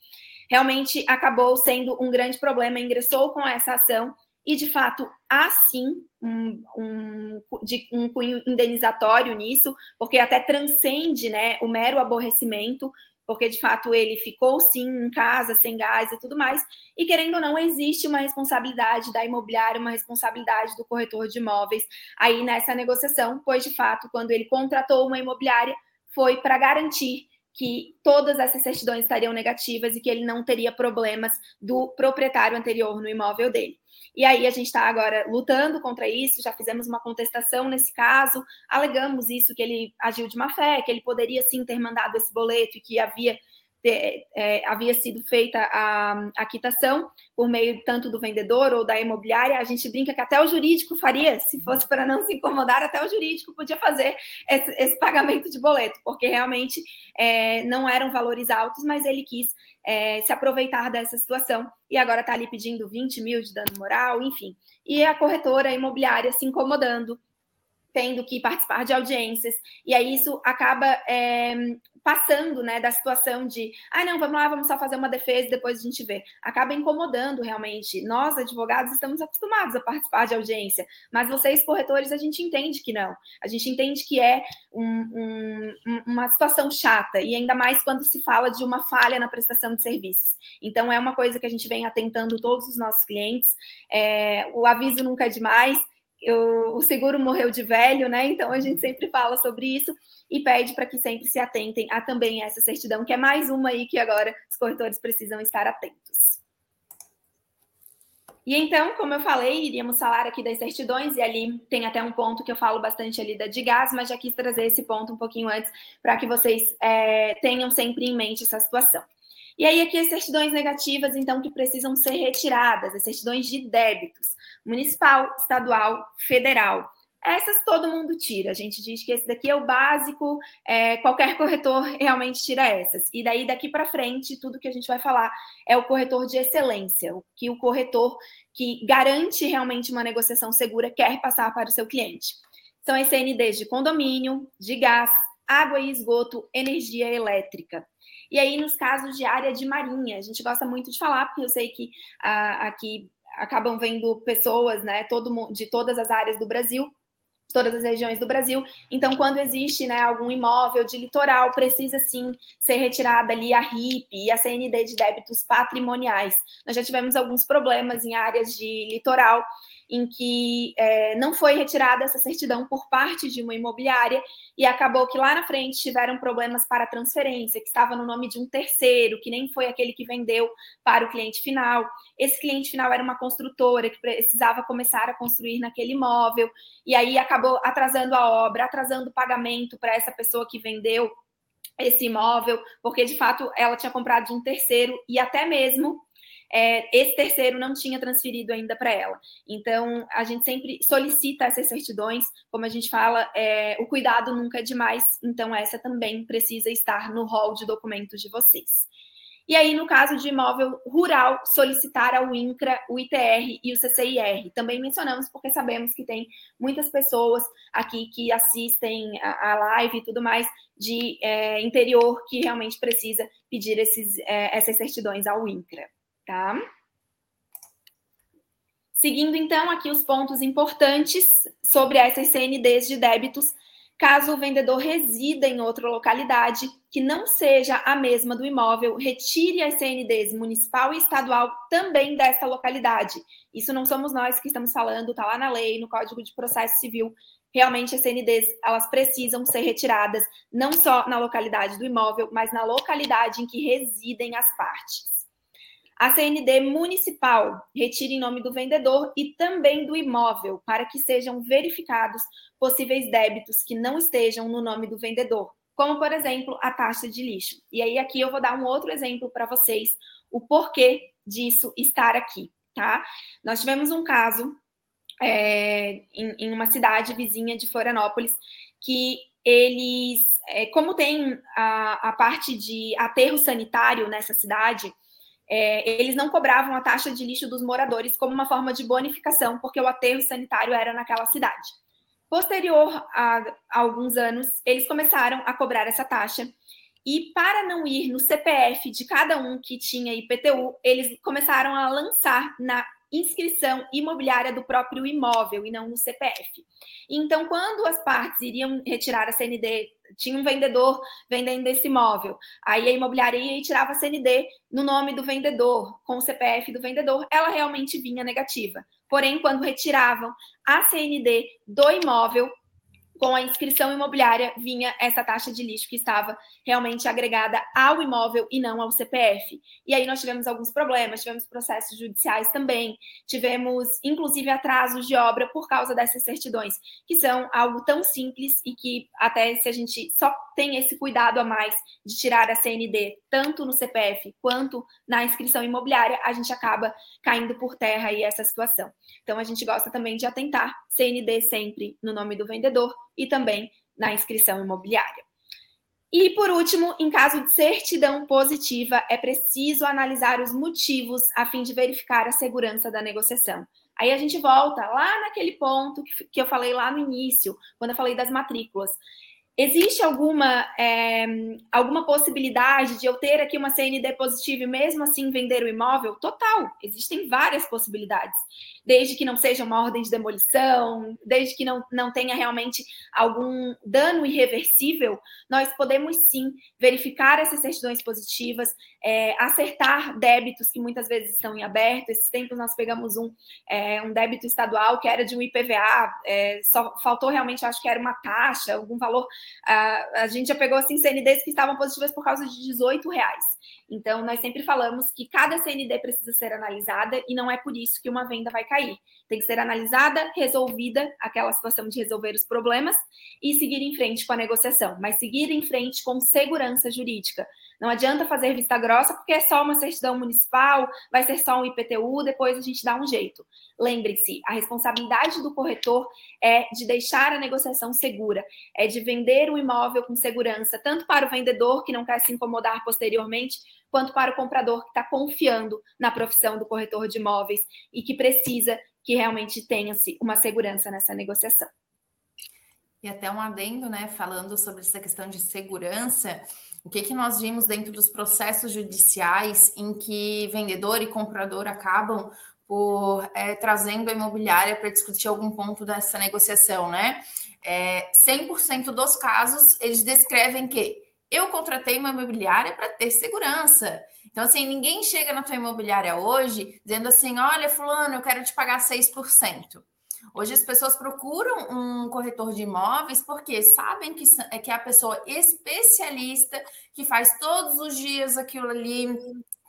Realmente acabou sendo um grande problema, ingressou com essa ação e, de fato, há sim um, um, de, um cunho indenizatório nisso, porque até transcende né, o mero aborrecimento, porque de fato ele ficou sim em casa, sem gás e tudo mais, e querendo ou não, existe uma responsabilidade da imobiliária, uma responsabilidade do corretor de imóveis aí nessa negociação, pois de fato, quando ele contratou uma imobiliária, foi para garantir que todas essas certidões estariam negativas e que ele não teria problemas do proprietário anterior no imóvel dele. E aí a gente está agora lutando contra isso, já fizemos uma contestação nesse caso, alegamos isso, que ele agiu de má fé, que ele poderia sim ter mandado esse boleto e que havia é, havia sido feita a, a quitação por meio tanto do vendedor ou da imobiliária. A gente brinca que até o jurídico faria, se fosse para não se incomodar, até o jurídico podia fazer esse, esse pagamento de boleto, porque realmente é, não eram valores altos, mas ele quis é, se aproveitar dessa situação e agora está ali pedindo 20 mil de dano moral, enfim. E a corretora imobiliária se incomodando tendo que participar de audiências, e aí isso acaba é, passando né, da situação de, ah, não, vamos lá, vamos só fazer uma defesa e depois a gente vê. Acaba incomodando realmente. Nós, advogados, estamos acostumados a participar de audiência, mas vocês, corretores, a gente entende que não. A gente entende que é um, um, uma situação chata, e ainda mais quando se fala de uma falha na prestação de serviços. Então, é uma coisa que a gente vem atentando todos os nossos clientes. É, o aviso nunca é demais. Eu, o seguro morreu de velho, né? Então a gente sempre fala sobre isso e pede para que sempre se atentem a também essa certidão, que é mais uma aí que agora os corretores precisam estar atentos. E então, como eu falei, iríamos falar aqui das certidões, e ali tem até um ponto que eu falo bastante ali da de gás, mas já quis trazer esse ponto um pouquinho antes para que vocês é, tenham sempre em mente essa situação. E aí, aqui as certidões negativas, então, que precisam ser retiradas, as certidões de débitos, municipal, estadual, federal. Essas todo mundo tira. A gente diz que esse daqui é o básico, é, qualquer corretor realmente tira essas. E daí, daqui para frente, tudo que a gente vai falar é o corretor de excelência, o que o corretor que garante realmente uma negociação segura quer passar para o seu cliente. São as CNDs de condomínio, de gás, água e esgoto, energia elétrica. E aí, nos casos de área de marinha, a gente gosta muito de falar, porque eu sei que ah, aqui acabam vendo pessoas, né, todo, de todas as áreas do Brasil, todas as regiões do Brasil. Então, quando existe né, algum imóvel de litoral, precisa sim ser retirada ali a RIP e a CND de débitos patrimoniais. Nós já tivemos alguns problemas em áreas de litoral em que é, não foi retirada essa certidão por parte de uma imobiliária e acabou que lá na frente tiveram problemas para transferência, que estava no nome de um terceiro, que nem foi aquele que vendeu para o cliente final. Esse cliente final era uma construtora que precisava começar a construir naquele imóvel, e aí acabou atrasando a obra, atrasando o pagamento para essa pessoa que vendeu esse imóvel, porque de fato ela tinha comprado de um terceiro e até mesmo é, esse terceiro não tinha transferido ainda para ela. Então, a gente sempre solicita essas certidões, como a gente fala, é, o cuidado nunca é demais, então essa também precisa estar no rol de documentos de vocês. E aí, no caso de imóvel rural, solicitar ao INCRA, o ITR e o CCIR. Também mencionamos porque sabemos que tem muitas pessoas aqui que assistem a, live e tudo mais de é, interior que realmente precisa pedir esses, é, essas certidões ao INCRA tá? Seguindo então aqui os pontos importantes sobre essas CNDs de débitos, caso o vendedor resida em outra localidade que não seja a mesma do imóvel, retire as CNDs municipal e estadual também desta localidade. Isso não somos nós que estamos falando, está lá na lei, no Código de Processo Civil. Realmente as CNDs, elas precisam ser retiradas não só na localidade do imóvel, mas na localidade em que residem as partes. A CND municipal retira em nome do vendedor e também do imóvel, para que sejam verificados possíveis débitos que não estejam no nome do vendedor, como, por exemplo, a taxa de lixo. E aí, aqui eu vou dar um outro exemplo para vocês, o porquê disso estar aqui, tá? Nós tivemos um caso é, em, em, uma cidade vizinha de Florianópolis que eles, é, como tem a, a parte de aterro sanitário nessa cidade, é, eles não cobravam a taxa de lixo dos moradores como uma forma de bonificação, porque o aterro sanitário era naquela cidade. Posterior a, a alguns anos, eles começaram a cobrar essa taxa. E para não ir no CPF de cada um que tinha IPTU, eles começaram a lançar na inscrição imobiliária do próprio imóvel e não no CPF. Então, quando as partes iriam retirar a CND, tinha um vendedor vendendo esse imóvel, aí a imobiliária ia e tirava a CND no nome do vendedor, com o CPF do vendedor, ela realmente vinha negativa. Porém, quando retiravam a CND do imóvel, com a inscrição imobiliária vinha essa taxa de lixo que estava realmente agregada ao imóvel e não ao CPF. E aí nós tivemos alguns problemas, tivemos processos judiciais também, tivemos inclusive atrasos de obra por causa dessas certidões, que são algo tão simples e que até se a gente só tem esse cuidado a mais de tirar a CND tanto no CPF quanto na inscrição imobiliária, a gente acaba caindo por terra aí essa situação. Então a gente gosta também de atentar CND sempre no nome do vendedor e também na inscrição imobiliária. E, por último, em caso de certidão positiva, é preciso analisar os motivos a fim de verificar a segurança da negociação. Aí a gente volta lá naquele ponto que eu falei lá no início, quando eu falei das matrículas. Existe alguma, é, alguma possibilidade de eu ter aqui uma CND positiva e mesmo assim vender o imóvel? Total, existem várias possibilidades desde que não seja uma ordem de demolição, desde que não, não tenha realmente algum dano irreversível, nós podemos sim verificar essas certidões positivas, é, acertar débitos que muitas vezes estão em aberto. Esses tempos nós pegamos um, é, um débito estadual que era de um IPVA, é, só faltou realmente, acho que era uma taxa, algum valor. A, a gente já pegou assim CNDs que estavam positivas por causa de 18 reais. Então, nós sempre falamos que cada CND precisa ser analisada e não é por isso que uma venda vai cair. Tem que ser analisada, resolvida aquela situação de resolver os problemas e seguir em frente com a negociação, mas seguir em frente com segurança jurídica. Não adianta fazer vista grossa porque é só uma certidão municipal, vai ser só um IPTU, depois a gente dá um jeito. Lembre-se, a responsabilidade do corretor é de deixar a negociação segura, é de vender o imóvel com segurança, tanto para o vendedor que não quer se incomodar posteriormente, quanto para o comprador que está confiando na profissão do corretor de imóveis e que precisa que realmente tenha-se uma segurança nessa negociação. E até um adendo, né, falando sobre essa questão de segurança, o que, que nós vimos dentro dos processos judiciais em que vendedor e comprador acabam por é, trazendo a imobiliária para discutir algum ponto dessa negociação, né? É, 100% dos casos, eles descrevem que eu contratei uma imobiliária para ter segurança. Então, assim, ninguém chega na tua imobiliária hoje dizendo assim: olha, Fulano, eu quero te pagar 6%. Hoje as pessoas procuram um corretor de imóveis porque sabem que é que é a pessoa especialista que faz todos os dias aquilo ali,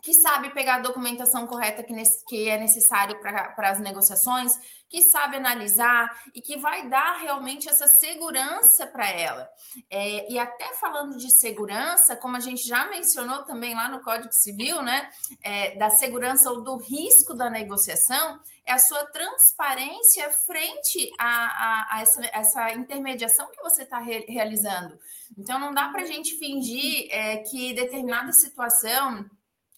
que sabe pegar a documentação correta que, que é necessário para as negociações, que sabe analisar e que vai dar realmente essa segurança para ela. É, e até falando de segurança, como a gente já mencionou também lá no Código Civil, né, é, da segurança ou do risco da negociação, é a sua transparência frente a, a, a essa, essa, intermediação que você está re, realizando. Então, não dá para a gente fingir é, que determinada situação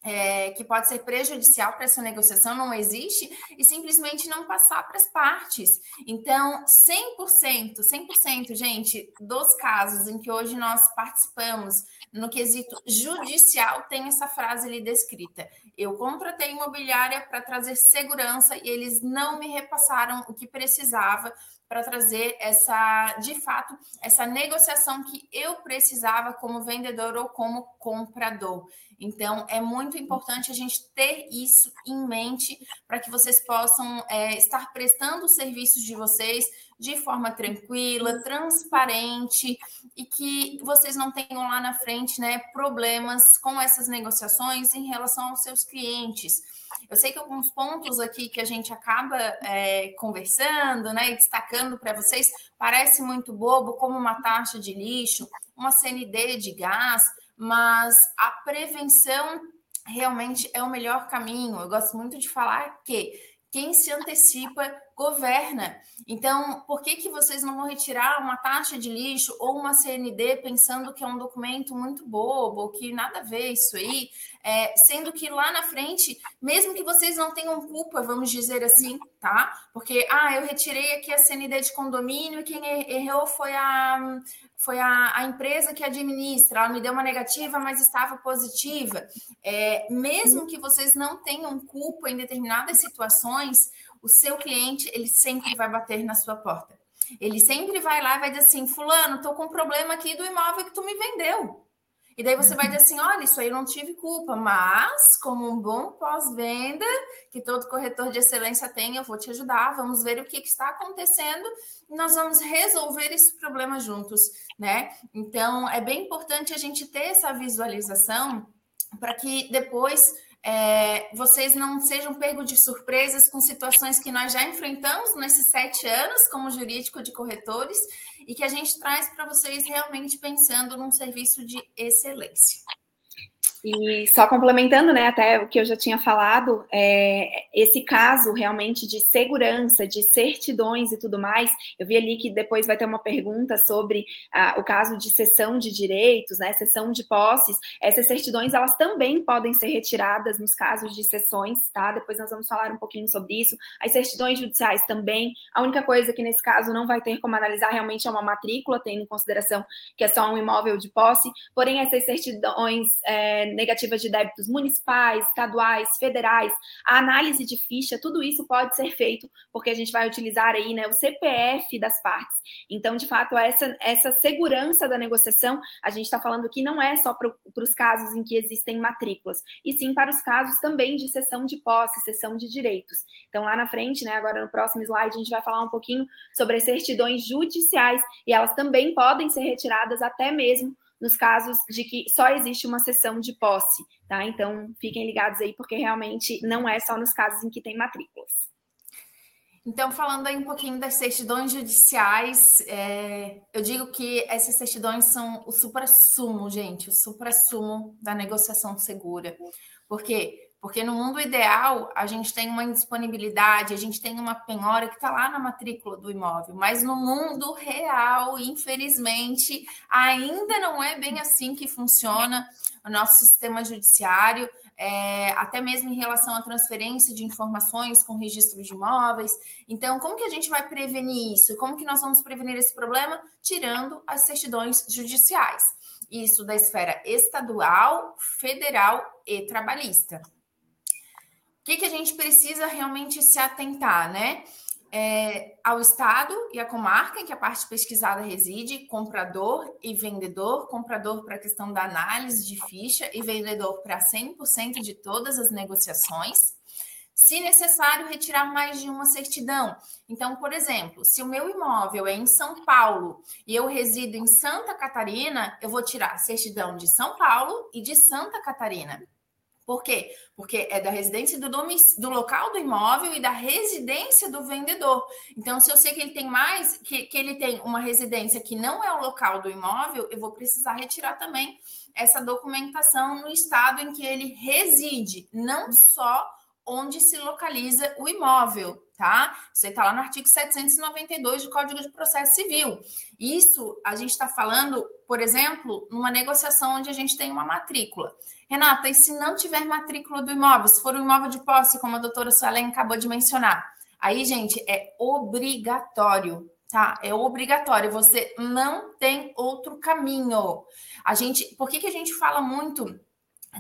é, que pode ser prejudicial para essa negociação não existe e simplesmente não passar para as partes. Então, 100%, 100%, gente, dos casos em que hoje nós participamos no quesito judicial, tem essa frase ali descrita. Eu contratei imobiliária para trazer segurança e eles não me repassaram o que precisava para trazer essa, de fato, essa negociação que eu precisava como vendedor ou como comprador. Então, é muito importante a gente ter isso em mente para que vocês possam é, estar prestando os serviços de vocês de forma tranquila, transparente e que vocês não tenham lá na frente né, problemas com essas negociações em relação aos seus clientes. Eu sei que alguns pontos aqui que a gente acaba é, conversando né, destacando para vocês parece muito bobo, como uma taxa de lixo, uma CND de gás, mas a prevenção realmente é o melhor caminho. Eu gosto muito de falar que quem se antecipa governa. Então, por que, que vocês não vão retirar uma taxa de lixo ou uma CND pensando que é um documento muito bobo, que nada a ver isso aí, é, sendo que lá na frente, mesmo que vocês não tenham culpa, vamos dizer assim, tá? Porque, ah, eu retirei aqui a CND de condomínio e quem errou foi a, foi a, a empresa que administra, ela me deu uma negativa, mas estava positiva. É, mesmo que vocês não tenham culpa em determinadas situações, o seu cliente ele sempre vai bater na sua porta. Ele sempre vai lá e vai dizer assim: Fulano, estou com um problema aqui do imóvel que tu me vendeu. E daí você vai dizer assim: olha, isso aí eu não tive culpa, mas como um bom pós-venda que todo corretor de excelência tem, eu vou te ajudar. Vamos ver o que, que está acontecendo e nós vamos resolver esse problema juntos, né? Então é bem importante a gente ter essa visualização para que depois é, vocês não sejam pegos de surpresas com situações que nós já enfrentamos nesses sete anos como jurídico de corretores e que a gente traz para vocês realmente pensando num serviço de excelência. E só complementando, né, até o que eu já tinha falado, é, esse caso realmente de segurança, de certidões e tudo mais, eu vi ali que depois vai ter uma pergunta sobre ah, o caso de cessão de direitos, né, cessão de posses. Essas certidões, elas também podem ser retiradas nos casos de cessões, tá? Depois nós vamos falar um pouquinho sobre isso. As certidões judiciais também. A única coisa que nesse caso não vai ter como analisar realmente é uma matrícula, tendo em consideração que é só um imóvel de posse. Porém, essas certidões é, negativas de débitos municipais, estaduais, federais, a análise de ficha, tudo isso pode ser feito porque a gente vai utilizar aí né, o CPF das partes. Então, de fato, essa, essa segurança da negociação, a gente está falando que não é só para os casos em que existem matrículas, e sim para os casos também de cessão de posse, cessão de direitos. Então, lá na frente, né, agora no próximo slide, a gente vai falar um pouquinho sobre as certidões judiciais, e elas também podem ser retiradas até mesmo nos casos de que só existe uma sessão de posse, tá? Então, fiquem ligados aí, porque realmente não é só nos casos em que tem matrículas. Então, falando aí um pouquinho das certidões judiciais, é, eu digo que essas certidões são o supra-sumo, gente, o supra-sumo da negociação segura. Por quê? Porque no mundo ideal, a gente tem uma indisponibilidade, a gente tem uma penhora que está lá na matrícula do imóvel, mas no mundo real, infelizmente, ainda não é bem assim que funciona o nosso sistema judiciário, é, até mesmo em relação à transferência de informações com registro de imóveis. Então, como que a gente vai prevenir isso? Como que nós vamos prevenir esse problema? Tirando as certidões judiciais. Isso da esfera estadual, federal e trabalhista. O que, que a gente precisa realmente se atentar, né? É, ao Estado e à comarca em que a parte pesquisada reside, comprador e vendedor, comprador para a questão da análise de ficha e vendedor para 100% de todas as negociações. Se necessário, retirar mais de uma certidão. Então, por exemplo, se o meu imóvel é em São Paulo e eu resido em Santa Catarina, eu vou tirar certidão de São Paulo e de Santa Catarina. Por quê? Porque é da residência do, do local do imóvel e da residência do vendedor. Então, se eu sei que ele tem mais, que, que ele tem uma residência que não é o local do imóvel, eu vou precisar retirar também essa documentação no estado em que ele reside, não só onde se localiza o imóvel, tá? Você está lá no artigo 792 do Código de Processo Civil. Isso a gente está falando, por exemplo, numa negociação onde a gente tem uma matrícula. Renata, e se não tiver matrícula do imóvel, se for um imóvel de posse, como a doutora Suelen acabou de mencionar, aí, gente, é obrigatório, tá? É obrigatório, você não tem outro caminho. A gente, por que, que a gente fala muito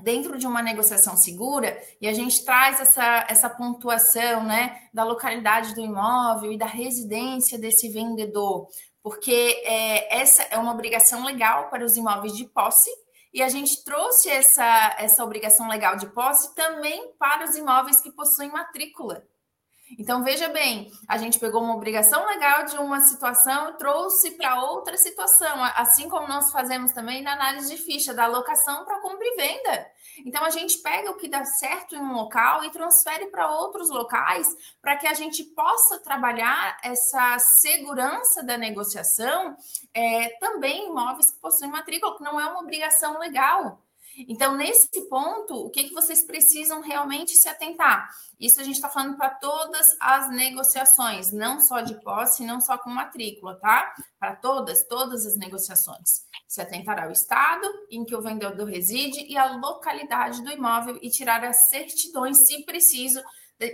dentro de uma negociação segura e a gente traz essa, essa pontuação, né, da localidade do imóvel e da residência desse vendedor? Porque é, essa é uma obrigação legal para os imóveis de posse, e a gente trouxe essa, essa obrigação legal de posse também para os imóveis que possuem matrícula. Então, veja bem, a gente pegou uma obrigação legal de uma situação e trouxe para outra situação, assim como nós fazemos também na análise de ficha, da alocação para compra e venda. Então, a gente pega o que dá certo em um local e transfere para outros locais, para que a gente possa trabalhar essa segurança da negociação é, também imóveis que possuem matrícula, que não é uma obrigação legal. Então, nesse ponto, o que, que vocês precisam realmente se atentar? Isso a gente está falando para todas as negociações, não só de posse, não só com matrícula, tá? Para todas, todas as negociações. Se atentar ao estado em que o vendedor reside e a localidade do imóvel e tirar as certidões, se preciso,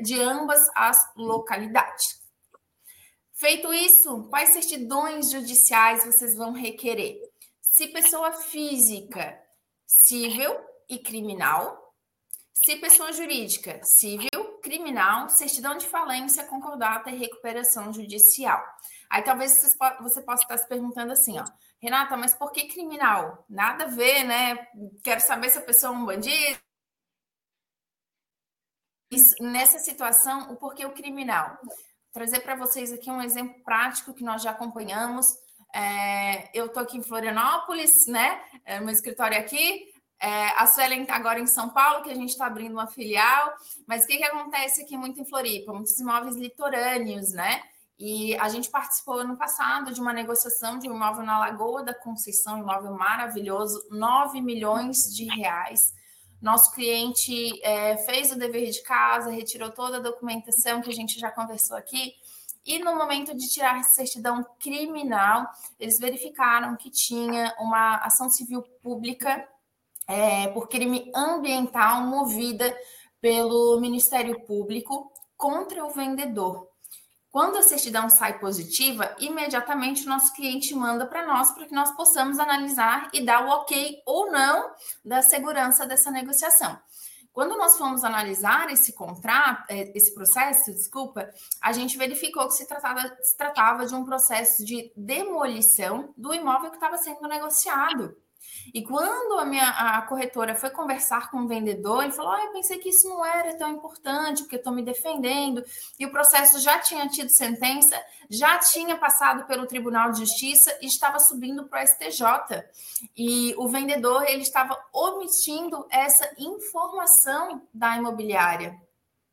de ambas as localidades. Feito isso, quais certidões judiciais vocês vão requerer? Se pessoa física civil e criminal. Se pessoa jurídica, civil, criminal, certidão de falência, concordata e recuperação judicial. Aí talvez você possa estar se perguntando assim, ó, Renata, mas por que criminal? Nada a ver, né? Quero saber se a pessoa é um bandido. Isso, nessa situação, o porquê o criminal? Vou trazer para vocês aqui um exemplo prático que nós já acompanhamos é, eu estou aqui em Florianópolis, né? É, meu escritório aqui. É, a Suelen está agora em São Paulo, que a gente está abrindo uma filial. Mas o que, que acontece aqui muito em Floripa? Muitos imóveis litorâneos, né? E a gente participou ano passado de uma negociação de um imóvel na Lagoa da Conceição, um imóvel maravilhoso, 9 milhões de reais, Nosso cliente é, fez o dever de casa, retirou toda a documentação que a gente já conversou aqui. E no momento de tirar certidão criminal, eles verificaram que tinha uma ação civil pública é, por crime ambiental movida pelo Ministério Público contra o vendedor. Quando a certidão sai positiva, imediatamente o nosso cliente manda para nós para que nós possamos analisar e dar o ok ou não da segurança dessa negociação. Quando nós fomos analisar esse contrato, é, esse processo, desculpa, a gente verificou que se tratava, se tratava de um processo de demolição do imóvel que estava sendo negociado. E quando a minha a corretora foi conversar com o vendedor, ele falou: oh, eu pensei que isso não era tão importante, porque eu estou me defendendo, e o processo já tinha tido sentença, já tinha passado pelo Tribunal de Justiça e estava subindo para o STJ. E o vendedor ele estava omitindo essa informação da imobiliária.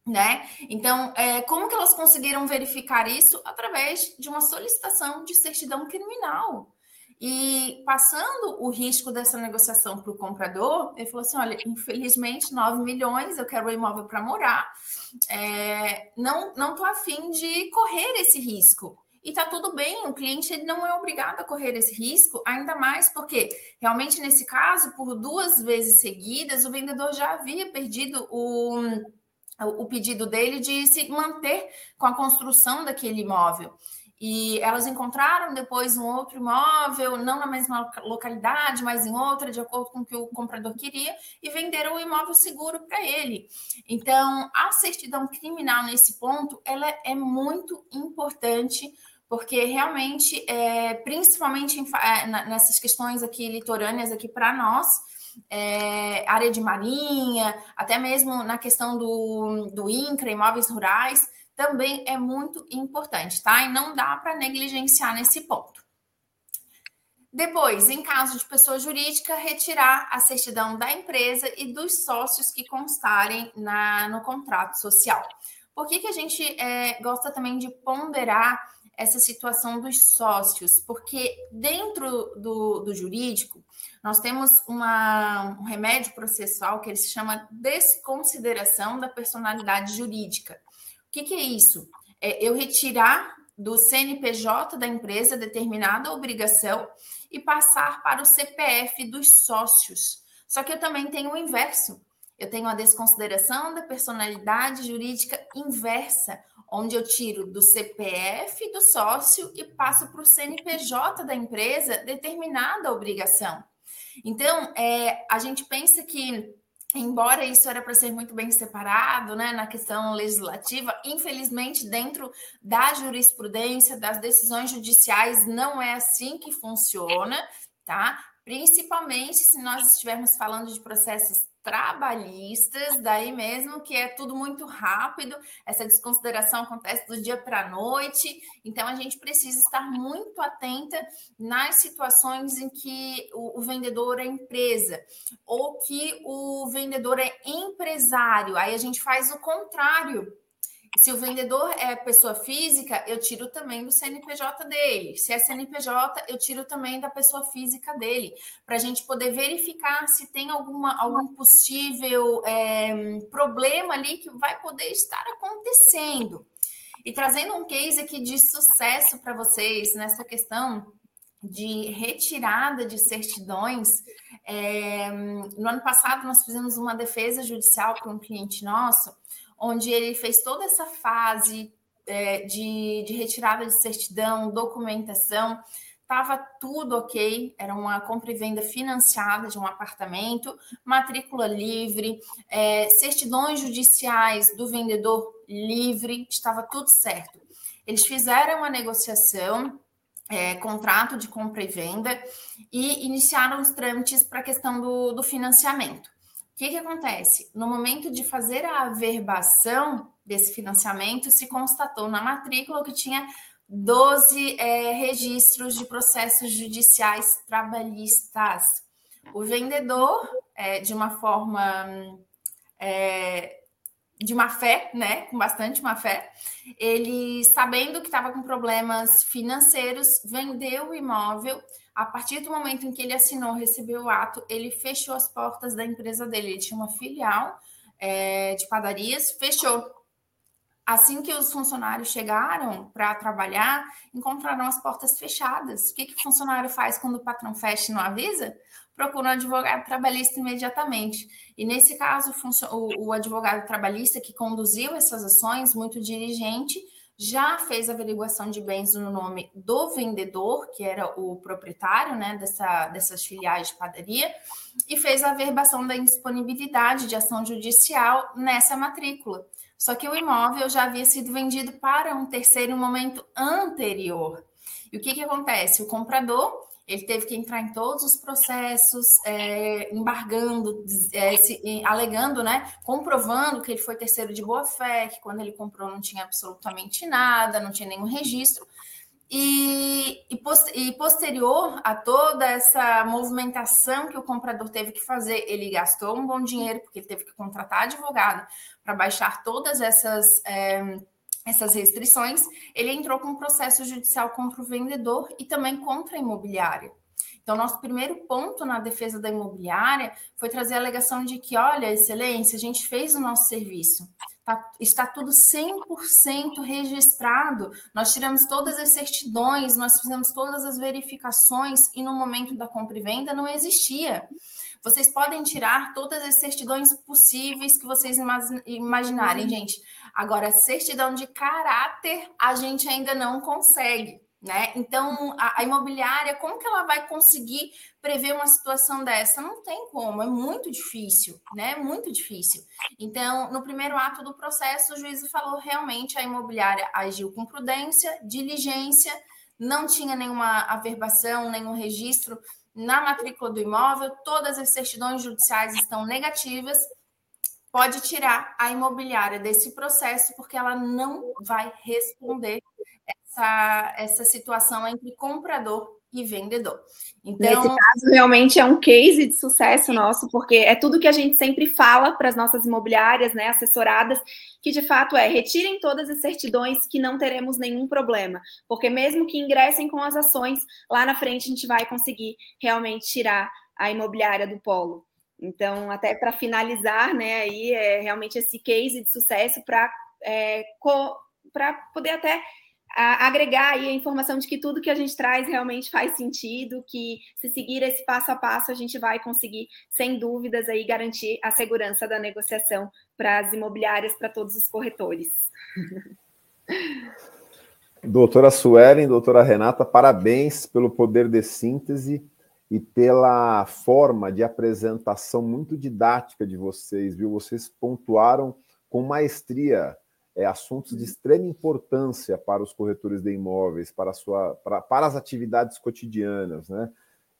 Né? Então, é, como que elas conseguiram verificar isso? Através de uma solicitação de certidão criminal. E passando o risco dessa negociação para o comprador, ele falou assim: olha, infelizmente, 9 milhões, eu quero o imóvel para morar, é, não estou afim de correr esse risco. E está tudo bem, o cliente ele não é obrigado a correr esse risco, ainda mais porque, realmente, nesse caso, por duas vezes seguidas, o vendedor já havia perdido o, o pedido dele de se manter com a construção daquele imóvel. E elas encontraram depois um outro imóvel, não na mesma localidade, mas em outra, de acordo com o que o comprador queria, e venderam o imóvel seguro para ele. Então, a certidão criminal nesse ponto, ela é muito importante porque realmente, é, principalmente em, é, nessas questões aqui litorâneas aqui para nós, é, área de marinha, até mesmo na questão do, do INCRA, imóveis rurais, também é muito importante, tá? E não dá para negligenciar nesse ponto. Depois, em caso de pessoa jurídica, retirar a certidão da empresa e dos sócios que constarem na, no contrato social. Por que, que a gente é, gosta também de ponderar essa situação dos sócios? Porque dentro do, do jurídico, nós temos uma, um remédio processual que ele se chama desconsideração da personalidade jurídica que, que é isso? É eu retirar do CNPJ da empresa determinada obrigação e passar para o CPF dos sócios. Só que eu também tenho o inverso. Eu tenho a desconsideração da personalidade jurídica inversa, onde eu tiro do CPF do sócio e passo para o CNPJ da empresa determinada obrigação. Então, é, a gente pensa que embora isso era para ser muito bem separado, né, na questão legislativa, infelizmente dentro da jurisprudência, das decisões judiciais, não é assim que funciona, tá? Principalmente se nós estivermos falando de processos trabalhistas, daí mesmo que é tudo muito rápido, essa desconsideração acontece do dia para a noite, então a gente precisa estar muito atenta nas situações em que o, o, vendedor é empresa ou que o vendedor é empresário, aí a gente faz o contrário, se o vendedor é pessoa física, eu tiro também do CNPJ dele. Se é CNPJ, eu tiro também da pessoa física dele, para a gente poder verificar se tem alguma, algum possível é, problema ali que vai poder estar acontecendo. E trazendo um case aqui de sucesso para vocês nessa questão de retirada de certidões. É, no ano passado, nós fizemos uma defesa judicial para um cliente nosso onde ele fez toda essa fase é, de, de retirada de certidão, documentação, estava tudo ok, era uma compra e venda financiada de um apartamento, matrícula livre, é, certidões judiciais do vendedor livre, estava tudo certo. Eles fizeram a negociação, é, contrato de compra e venda e iniciaram os trâmites para a questão do, do financiamento. O que, que acontece? No momento de fazer a averbação desse financiamento, se constatou na matrícula que tinha 12 é, registros de processos judiciais trabalhistas. O vendedor, é, de uma forma é, de má fé, né, com bastante má fé, ele sabendo que estava com problemas financeiros, vendeu o imóvel A partir do momento em que ele assinou, recebeu o ato, ele fechou as portas da empresa dele. Ele tinha uma filial é, de padarias, fechou. Assim que os funcionários chegaram para trabalhar, encontraram as portas fechadas. O que, que o funcionário faz quando o patrão fecha e não avisa? Procura um advogado trabalhista imediatamente. E nesse caso, o, o advogado trabalhista que conduziu essas ações, muito dirigente, já fez averiguação de bens no nome do vendedor, que era o proprietário né, dessa, dessas filiais de padaria, e fez a averbação da indisponibilidade de ação judicial nessa matrícula. Só que o imóvel já havia sido vendido para um terceiro momento anterior. E o que, que acontece? O comprador ele teve que entrar em todos os processos, é, embargando, é, se, alegando, né, comprovando que ele foi terceiro de boa fé, que quando ele comprou não tinha absolutamente nada, não tinha nenhum registro. E, e, e posterior a toda essa movimentação que o comprador teve que fazer, ele gastou um bom dinheiro, porque ele teve que contratar advogado para baixar todas essas. É, essas restrições, ele entrou com um processo judicial contra o vendedor e também contra a imobiliária. Então, nosso primeiro ponto na defesa da imobiliária foi trazer a alegação de que, olha, excelência, a gente fez o nosso serviço. Tá, está tudo 100% registrado. Nós tiramos todas as certidões, nós fizemos todas as verificações e no momento da compra e venda não existia. Vocês podem tirar todas as certidões possíveis que vocês imaginarem, gente. Agora, certidão de caráter, a gente ainda não consegue. Né? Então, a, a, imobiliária, como que ela vai conseguir prever uma situação dessa? Não tem como, é muito difícil, né? Muito difícil. Então, no primeiro ato do processo, o juiz falou realmente a imobiliária agiu com prudência, diligência, não tinha nenhuma averbação, nenhum registro na matrícula do imóvel, todas as certidões judiciais estão negativas pode tirar a imobiliária desse processo, porque ela não vai responder essa, essa situação entre comprador e vendedor. Então, nesse caso, realmente é um case de sucesso nosso, porque é tudo que a gente sempre fala para as nossas imobiliárias, né, assessoradas, que de fato é retirem todas as certidões que não teremos nenhum problema, porque mesmo que ingressem com as ações, lá na frente a gente vai conseguir realmente tirar a imobiliária do polo. Então, até para finalizar, né, aí é realmente esse case de sucesso para é, para poder até a, agregar aí a informação de que tudo que a gente traz realmente faz sentido, que se seguir esse passo a passo a gente vai conseguir, sem dúvidas, aí garantir a segurança da negociação para as imobiliárias, para todos os corretores. Doutora Suelen, doutora Renata, parabéns pelo poder de síntese e pela forma de apresentação muito didática de vocês, viu? Vocês pontuaram com maestria é, assuntos de extrema importância para os corretores de imóveis, para, sua, para, para as atividades cotidianas, né?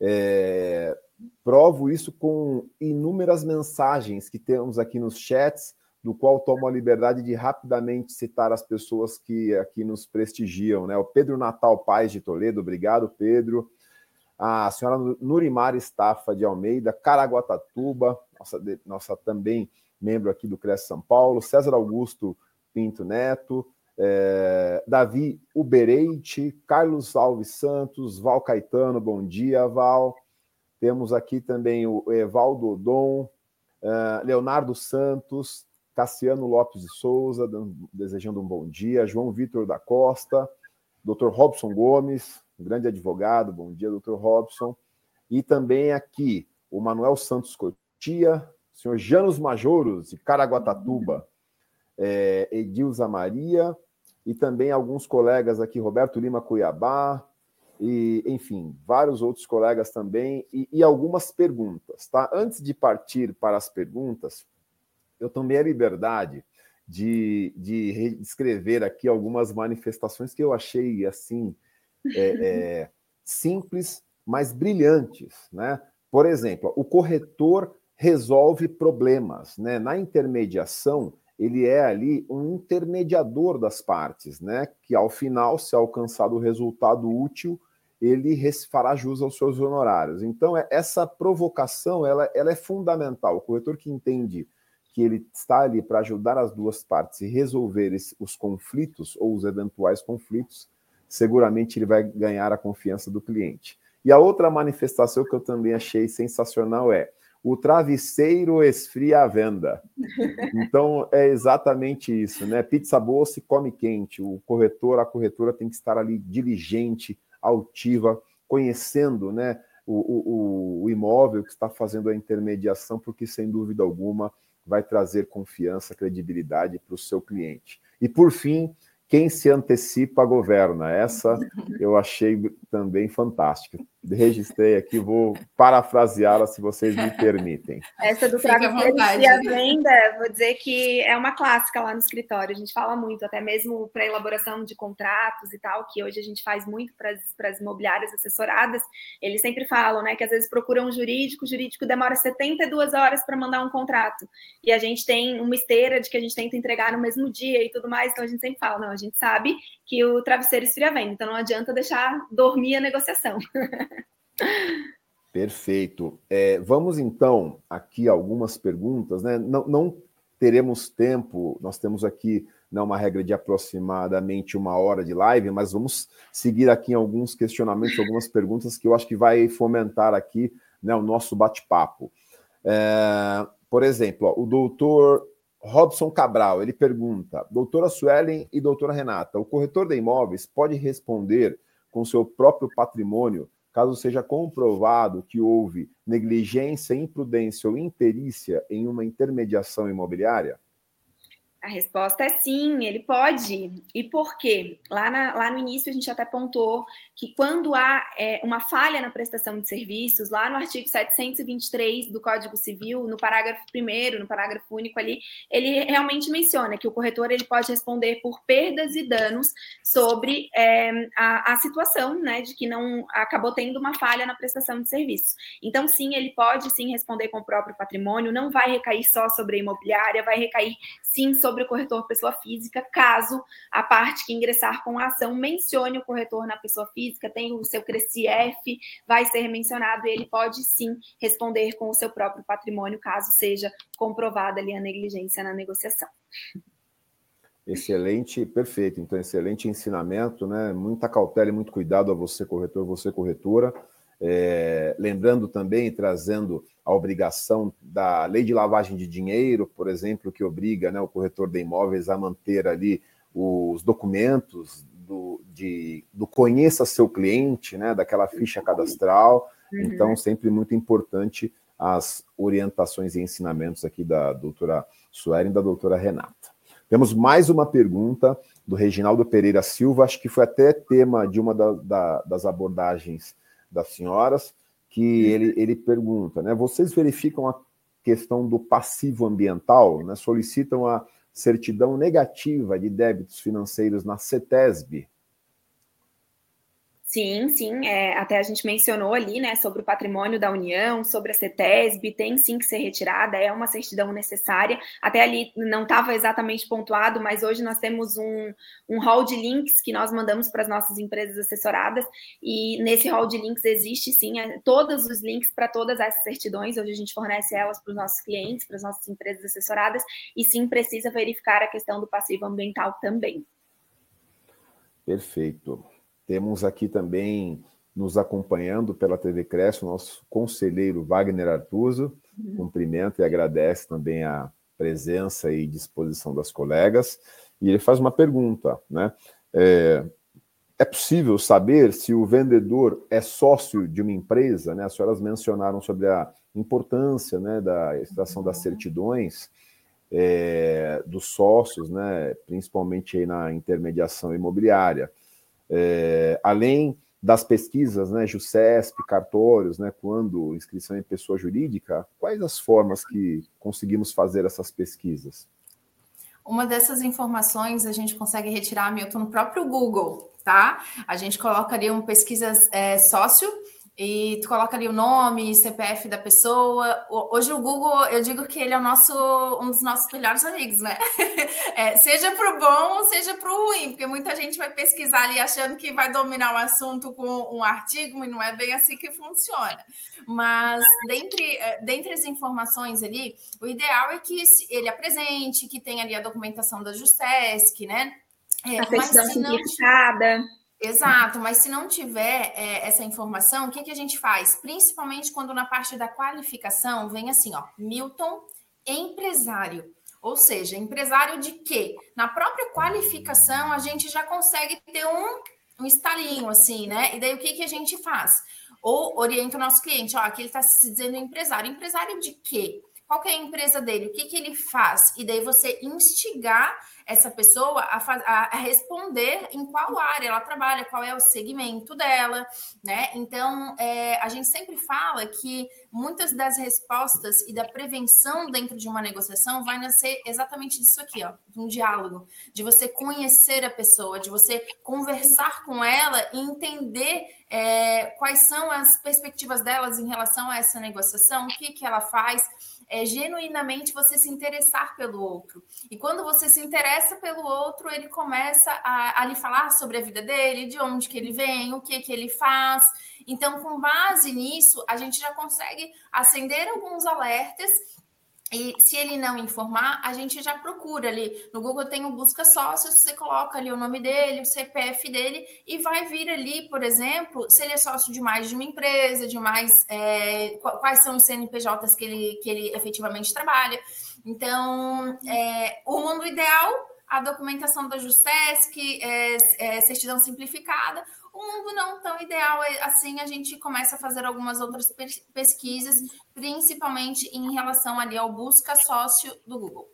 É, provo isso com inúmeras mensagens que temos aqui nos chats, do qual tomo a liberdade de rapidamente citar as pessoas que aqui nos prestigiam, né? O Pedro Natal Paz de Toledo, obrigado, Pedro a senhora Nurimar Estafa de Almeida, Caraguatatuba, nossa, nossa também membro aqui do CRES São Paulo, César Augusto Pinto Neto, é, Davi Ubereite, Carlos Alves Santos, Val Caetano, bom dia, Val. Temos aqui também o Evaldo Odon, é, Leonardo Santos, Cassiano Lopes de Souza, desejando um bom dia, João Vitor da Costa, Dr. Robson Gomes, um grande advogado. Bom dia, doutor Robson. E também aqui o Manuel Santos Cotia, o senhor Janos Majoros, de Caraguatatuba, é, Edilza Maria, e também alguns colegas aqui, Roberto Lima Cuiabá, e, enfim, vários outros colegas também, e, e, algumas perguntas, tá? Antes de partir para as perguntas, eu tomei a liberdade de, de escrever aqui algumas manifestações que eu achei, assim, é, é, simples, mas brilhantes. Né? Por exemplo, o corretor resolve problemas. Né? Na intermediação, ele é ali um intermediador das partes, né? que ao final, se alcançado o resultado útil, ele fará jus aos seus honorários. Então, é, essa provocação ela, ela é fundamental. O corretor que entende que ele está ali para ajudar as duas partes e resolver os conflitos ou os eventuais conflitos, seguramente ele vai ganhar a confiança do cliente. E a outra manifestação que eu também achei sensacional é o travesseiro esfria a venda. Então é exatamente isso, né? Pizza boa se come quente. O corretor, a corretora tem que estar ali diligente, altiva, conhecendo, né? O, o, o imóvel que está fazendo a intermediação, porque sem dúvida alguma vai trazer confiança, credibilidade para o seu cliente. E por fim, quem se antecipa governa. Essa eu achei também fantástica. Registrei aqui, vou parafraseá-la se vocês me permitem. Essa do travesseiro e a venda, vou dizer que é uma clássica lá no escritório. A gente fala muito, até mesmo para elaboração de contratos e tal, que hoje a gente faz muito para as imobiliárias assessoradas. Eles sempre falam, né, que às vezes procuram um jurídico, o jurídico demora 72 horas para mandar um contrato. E a gente tem uma esteira de que a gente tenta entregar no mesmo dia e tudo mais, então a gente sempre fala, não, a gente sabe que o travesseiro esfria venda, então não adianta deixar dormir a negociação. Perfeito. É, vamos então aqui algumas perguntas, né? Não, não, teremos tempo, nós temos aqui né, uma regra de aproximadamente uma hora de live, mas vamos seguir aqui em alguns questionamentos, algumas perguntas que eu acho que vai fomentar aqui né, o nosso bate-papo. É, por exemplo, ó, o doutor Robson Cabral, ele pergunta, doutora Suelen e doutora Renata, o corretor de imóveis pode responder com seu próprio patrimônio caso seja comprovado que houve negligência, imprudência ou imperícia em uma intermediação imobiliária? A resposta é sim, ele pode. E por quê? Lá, na, lá no início a gente até pontuou que quando há é, uma falha na prestação de serviços, lá no artigo 723 do Código Civil, no parágrafo primeiro, no parágrafo único ali, ele realmente menciona que o corretor ele pode responder por perdas e danos sobre é, a, a situação, né, de que não acabou tendo uma falha na prestação de serviços. Então, sim, ele pode sim responder com o próprio patrimônio, não vai recair só sobre a imobiliária, vai recair sim sobre o corretor pessoa física, caso a parte que ingressar com a ação mencione o corretor na pessoa física, tem o seu CRECIF, vai ser mencionado e ele pode sim responder com o seu próprio patrimônio, caso seja comprovada ali a negligência na negociação. Excelente, perfeito. Então, excelente ensinamento, né? Muita cautela e muito cuidado a você, corretor, você, corretora. É, lembrando também, trazendo a obrigação da lei de lavagem de dinheiro, por exemplo, que obriga né, o corretor de imóveis a manter ali os documentos do, de, do conheça seu cliente, né, daquela ficha cadastral. Uhum. Então, sempre muito importante as orientações e ensinamentos aqui da doutora Suelen e da doutora Renata. Temos mais uma pergunta do Reginaldo Pereira Silva, acho que foi até tema de uma da, da, das abordagens das senhoras, que uhum. ele, ele pergunta, né? Vocês verificam a questão do passivo ambiental, né? Solicitam a certidão negativa de débitos financeiros na CETESB, Sim, sim. É, até a gente mencionou ali, né, sobre o patrimônio da União, sobre a CETESB, tem sim que ser retirada, é uma certidão necessária. Até ali não estava exatamente pontuado, mas hoje nós temos um, um hall de links que nós mandamos para as nossas empresas assessoradas, e nesse hall de links existe sim é, todos os links para todas essas certidões, hoje a gente fornece elas para os nossos clientes, para as nossas empresas assessoradas, e sim precisa verificar a questão do passivo ambiental também. Perfeito. Temos aqui também nos acompanhando pela TV Cresce o nosso conselheiro Wagner Artuso. Uhum. Cumprimenta e agradece também a presença e disposição das colegas. E ele faz uma pergunta, né? É, é possível saber se o vendedor é sócio de uma empresa? Né? As senhoras mencionaram sobre a importância né, da extração das certidões é, dos sócios, né, principalmente aí na intermediação imobiliária. É, além das pesquisas, né, JUCESP, cartórios, né, quando inscrição em pessoa jurídica, quais as formas que conseguimos fazer essas pesquisas? Uma dessas informações a gente consegue retirar, Milton, no próprio Google, tá? A gente coloca ali uma pesquisa é, sócio e tu coloca ali o nome, CPF da pessoa. Hoje o Google, eu digo que ele é o nosso, um dos nossos melhores amigos, né? É, seja para o bom, seja para o ruim, porque muita gente vai pesquisar ali achando que vai dominar o assunto com um artigo, e não é bem assim que funciona. Mas dentre, é, dentre as informações ali, o ideal é que ele apresente, que tenha ali a documentação da Justesc, né? É, a certidão simplificada. Exato, mas se não tiver é, essa informação, o que, que a gente faz? Principalmente quando na parte da qualificação vem assim, ó, Milton, empresário. Ou seja, empresário de quê? Na própria qualificação, a gente já consegue ter um, um estalinho, assim, né? E daí o que, que a gente faz? Ou orienta o nosso cliente, ó, aqui ele está se dizendo empresário. Empresário de quê? Qual é a empresa dele? O que, que ele faz? E daí você instigar essa pessoa a, a, responder em qual área ela trabalha, qual é o segmento dela, né? Então, é, a gente sempre fala que muitas das respostas e da prevenção dentro de uma negociação vai nascer exatamente disso aqui, ó, de um diálogo, de você conhecer a pessoa, de você conversar com ela e entender é, quais são as perspectivas delas em relação a essa negociação, o que, que ela faz é genuinamente você se interessar pelo outro. E quando você se interessa pelo outro, ele começa a, a lhe falar sobre a vida dele, de onde que ele vem, o que que ele faz. Então, com base nisso, a gente já consegue acender alguns alertas e se ele não informar, a gente já procura ali. No Google tem o busca sócios, você coloca ali o nome dele, o CPF dele, e vai vir ali, por exemplo, se ele é sócio de mais de uma empresa, de mais é, quais são os CNPJs que ele, que ele efetivamente trabalha. Então, é, o mundo ideal, a documentação da Justesc, é, é, certidão simplificada, o mundo não tão ideal é, assim, a gente começa a fazer algumas outras pesquisas, principalmente em relação ali ao busca sócio do Google.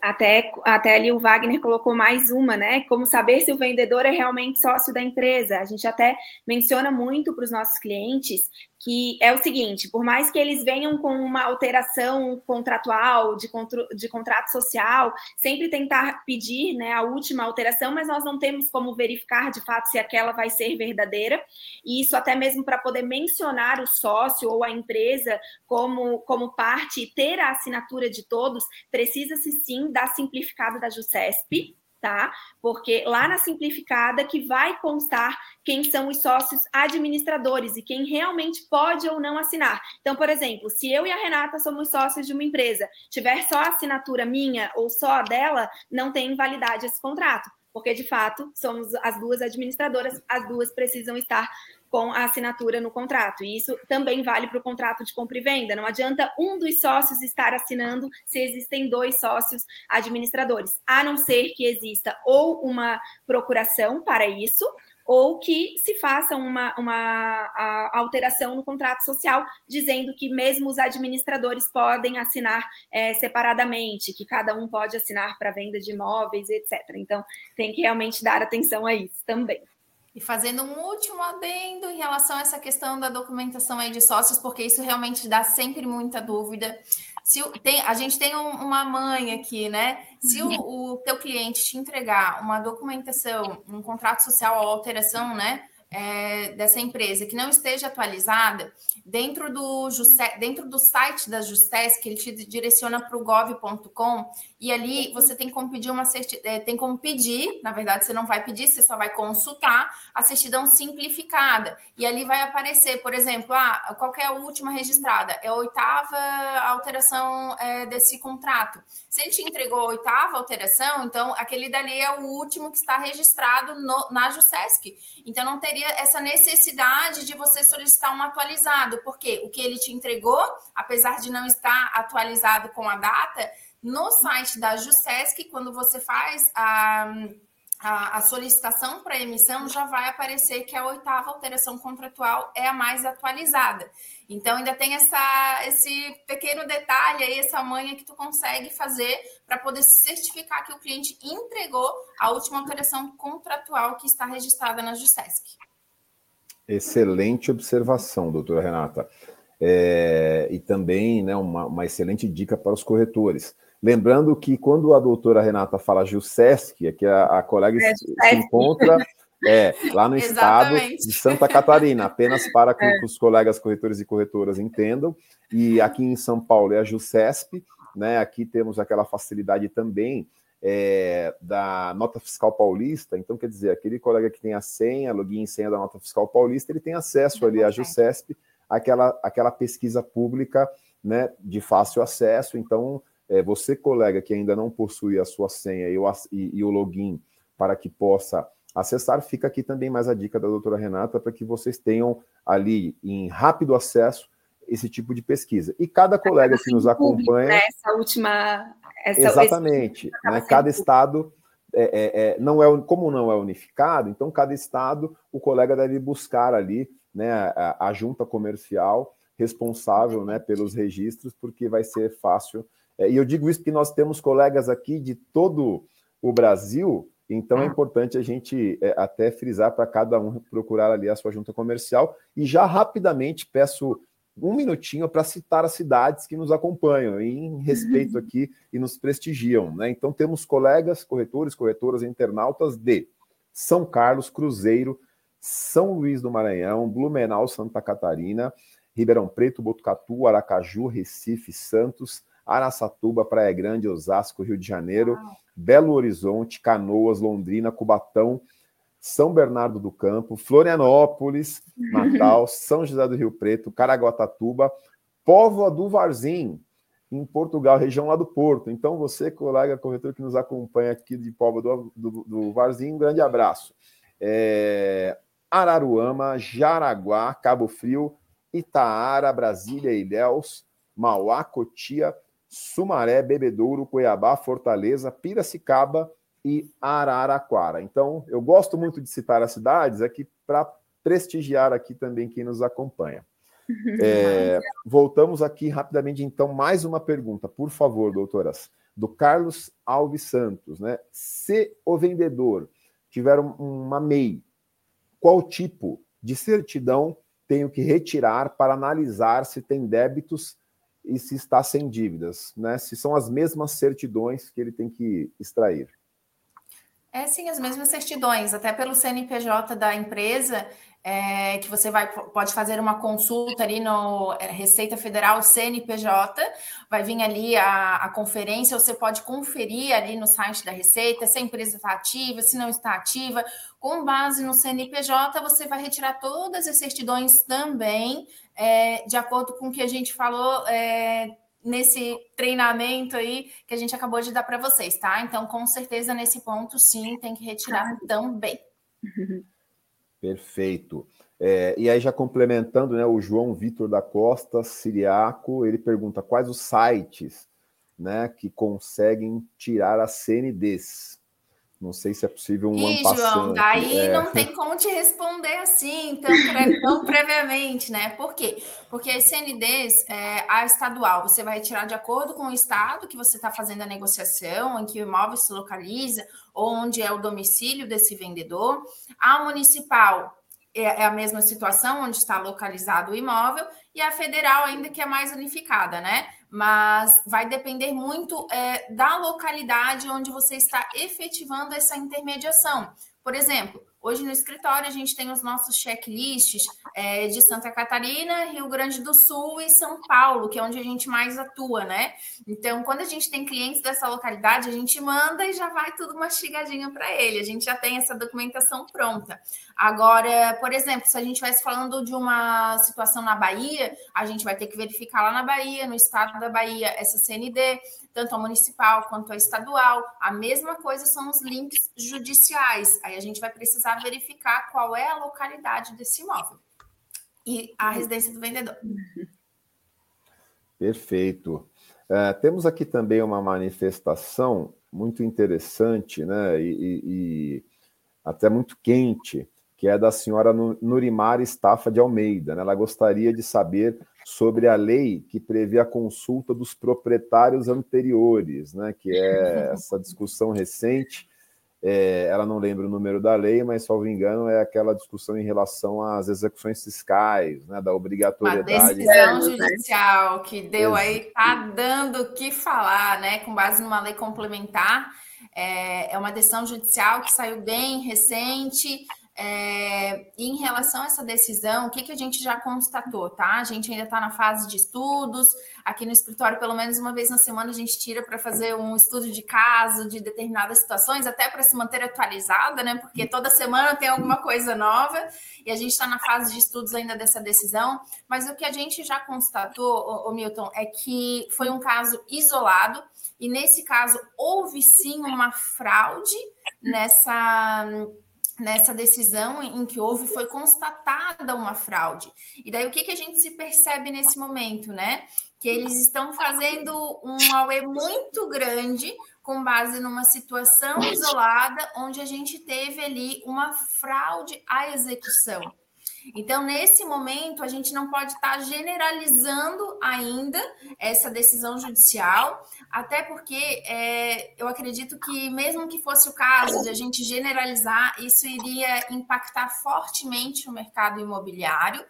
Até, até ali o Wagner colocou mais uma, né? Como saber se o vendedor é realmente sócio da empresa. A gente até menciona muito para os nossos clientes que é o seguinte: por mais que eles venham com uma alteração contratual, de, de contrato social, sempre tentar pedir né, a última alteração, mas nós não temos como verificar de fato se aquela vai ser verdadeira. E isso até mesmo para poder mencionar o sócio ou a empresa como, como parte e ter a assinatura de todos, precisa-se sim da simplificada da JUSESP, tá? Porque lá na simplificada que vai constar quem são os sócios administradores e quem realmente pode ou não assinar. Então, por exemplo, se eu e a Renata somos sócios de uma empresa, tiver só assinatura minha ou só dela, não tem validade esse contrato porque de fato somos as duas administradoras, as duas precisam estar com a assinatura no contrato. E isso também vale para o contrato de compra e venda. Não adianta um dos sócios estar assinando se existem dois sócios administradores, a não ser que exista ou uma procuração para isso, ou que se faça uma, uma alteração no contrato social, dizendo que mesmo os administradores podem assinar é, separadamente, que cada um pode assinar para venda de imóveis, etc. Então, tem que realmente dar atenção a isso também. E fazendo um último adendo em relação a essa questão da documentação aí de sócios, porque isso realmente dá sempre muita dúvida. Se tem, a gente tem um, uma mãe aqui, né? Se o, o teu cliente te entregar uma documentação, um contrato social ou alteração, né? É, dessa empresa que não esteja atualizada, dentro do, dentro do site da Justesc, ele te direciona para o gov.com e ali você tem como pedir uma é, tem como pedir, na verdade você não vai pedir, você só vai consultar a certidão simplificada. E ali vai aparecer, por exemplo, ah, qual é a última registrada? É a oitava alteração é, desse contrato. Se ele te entregou a oitava alteração, então aquele dali é o último que está registrado no, na Justesc. Então não teria essa necessidade de você solicitar um atualizado, porque o que ele te entregou, apesar de não estar atualizado com a data, no site da Justesc, quando você faz a a, a solicitação para emissão já vai aparecer que a oitava alteração contratual é a mais atualizada. Então, ainda tem essa, esse pequeno detalhe aí, essa manha que tu consegue fazer para poder certificar que o cliente entregou a última alteração contratual que está registrada na Justesc. Excelente observação, doutora Renata. É, e também né, uma, uma excelente dica para os corretores. Lembrando que quando a doutora Renata fala Gilsesc, é que a, a colega é, se, se encontra é, lá no estado de Santa Catarina, apenas para que é. os colegas corretores e corretoras entendam. E aqui em São Paulo é a Jusesp, né? Aqui temos aquela facilidade também é, da nota fiscal paulista. Então, quer dizer, aquele colega que tem a senha, login e senha da nota fiscal paulista, ele tem acesso ali à Jusesp, aquela, aquela pesquisa pública né, de fácil acesso. Então, é, você, colega, que ainda não possui a sua senha e o, e, e o login para que possa acessar. Fica aqui também mais a dica da doutora Renata para que vocês tenham ali em rápido acesso esse tipo de pesquisa. E cada colega que nos acompanha. Né? Essa última. Essa, exatamente. Né? Cada estado. É, é, é, não é como não é unificado, então cada estado o colega deve buscar ali né, a, a junta comercial responsável né, pelos registros, porque vai ser fácil. É, e eu digo isso porque nós temos colegas aqui de todo o Brasil então é ah. importante a gente é, até frisar para cada um procurar ali a sua junta comercial. E já rapidamente peço um minutinho para citar as cidades que nos acompanham em respeito uhum. aqui e nos prestigiam. Né? Então temos colegas, corretores, corretoras, internautas de São Carlos, Cruzeiro, São Luís do Maranhão, Blumenau, Santa Catarina, Ribeirão Preto, Botucatu, Aracaju, Recife, Santos, Araçatuba, Praia Grande, Osasco, Rio de Janeiro, Belo Horizonte, Canoas, Londrina, Cubatão, São Bernardo do Campo, Florianópolis, Natal, São José do Rio Preto, Caraguatatuba, Póvoa do Varzim, em Portugal, região lá do Porto. Então, você, colega corretor que nos acompanha aqui de Póvoa do, do, do Varzim, um grande abraço. É, Araruama, Jaraguá, Cabo Frio, Itaara, Brasília, Ilhéus, Mauá, Cotia, Sumaré, Bebedouro, Cuiabá, Fortaleza, Piracicaba e Araraquara. Então, eu gosto muito de citar as cidades aqui para prestigiar aqui também quem nos acompanha. É, voltamos aqui rapidamente, então, mais uma pergunta, por favor, doutoras, do Carlos Alves Santos, né? Se o vendedor tiver uma MEI, qual tipo de certidão tenho que retirar para analisar se tem débitos e se está sem dívidas, né? Se são as mesmas certidões que ele tem que extrair. É sim, as mesmas certidões, até pelo CNPJ da empresa, é, que você vai, pode fazer uma consulta ali no é, Receita Federal CNPJ, vai vir ali a, a conferência, você pode conferir ali no site da Receita se a empresa está ativa, se não está ativa. Com base no CNPJ, você vai retirar todas as certidões também é, de acordo com o que a gente falou é, nesse treinamento aí que a gente acabou de dar para vocês, tá? Então, com certeza, nesse ponto, sim, tem que retirar também. Perfeito. É, e aí, já complementando, né, o João Vitor da Costa, Siriaco, ele pergunta quais os sites né, que conseguem tirar as CNDs. Não sei se é possível um Ih, João, daí é. não tem como te responder assim tão, tão previamente, né? Por quê? Porque as CNDs, é, a estadual, você vai retirar de acordo com o estado que você está fazendo a negociação, em que o imóvel se localiza, ou onde é o domicílio desse vendedor. A municipal é, é a mesma situação, onde está localizado o imóvel, e a federal ainda que é mais unificada, né? Mas vai depender muito é, da localidade onde você está efetivando essa intermediação. Por exemplo, hoje no escritório a gente tem os nossos checklists é, de Santa Catarina, Rio Grande do Sul e São Paulo, que é onde a gente mais atua, né? Então, quando a gente tem clientes dessa localidade, a gente manda e já vai tudo mastigadinho para ele. A gente já tem essa documentação pronta. Agora, por exemplo, se a gente estivesse falando de uma situação na Bahia, a gente vai ter que verificar lá na Bahia, no estado da Bahia, essa CND tanto a municipal quanto a estadual. A mesma coisa são os links judiciais. Aí a gente vai precisar verificar qual é a localidade desse imóvel e a residência do vendedor. Perfeito. Uh, temos aqui também uma manifestação muito interessante, né, e, e até muito quente, que é da senhora Nurimar Estafa de Almeida. Né? Ela gostaria de saber sobre a lei que prevê a consulta dos proprietários anteriores, né, que é essa discussão recente. É, ela não lembra o número da lei, mas, salvo engano, é aquela discussão em relação às execuções fiscais, né, da obrigatoriedade. Uma decisão judicial que deu aí, está dando o que falar, né, com base numa lei complementar. É, é uma decisão judicial que saiu bem recente, é, em relação a essa decisão, o que, que a gente já constatou, tá? A gente ainda está na fase de estudos. Aqui no escritório, pelo menos uma vez na semana, a gente tira para fazer um estudo de caso de determinadas situações, até para se manter atualizada, né? Porque toda semana tem alguma coisa nova e a gente está na fase de estudos ainda dessa decisão. Mas o que a gente já constatou, o Milton, é que foi um caso isolado e nesse caso houve sim uma fraude nessa nessa decisão em que houve foi constatada uma fraude. E daí o que, que a gente se percebe nesse momento, né? Que eles estão fazendo um AUE muito grande com base numa situação isolada onde a gente teve ali uma fraude à execução. Então, nesse momento, a gente não pode estar generalizando ainda essa decisão judicial, até porque é, eu acredito que, mesmo que fosse o caso de a gente generalizar, isso iria impactar fortemente o mercado imobiliário,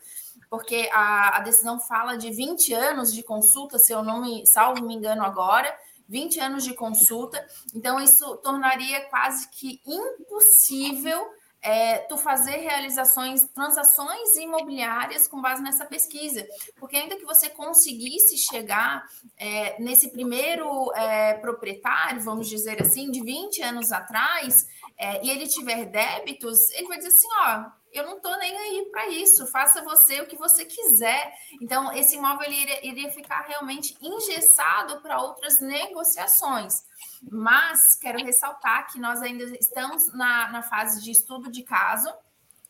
porque a, a decisão fala de 20 anos de consulta, se eu não me salvo me engano agora, 20 anos de consulta, então isso tornaria quase que impossível é, tu fazer realizações, transações imobiliárias com base nessa pesquisa, porque ainda que você conseguisse chegar é, nesse primeiro é, proprietário, vamos dizer assim, de 20 anos atrás, é, e ele tiver débitos, ele vai dizer assim, ó, eu não estou nem aí para isso, faça você o que você quiser. Então, esse imóvel iria, iria ficar realmente engessado para outras negociações. Mas quero ressaltar que nós ainda estamos na, na fase de estudo de caso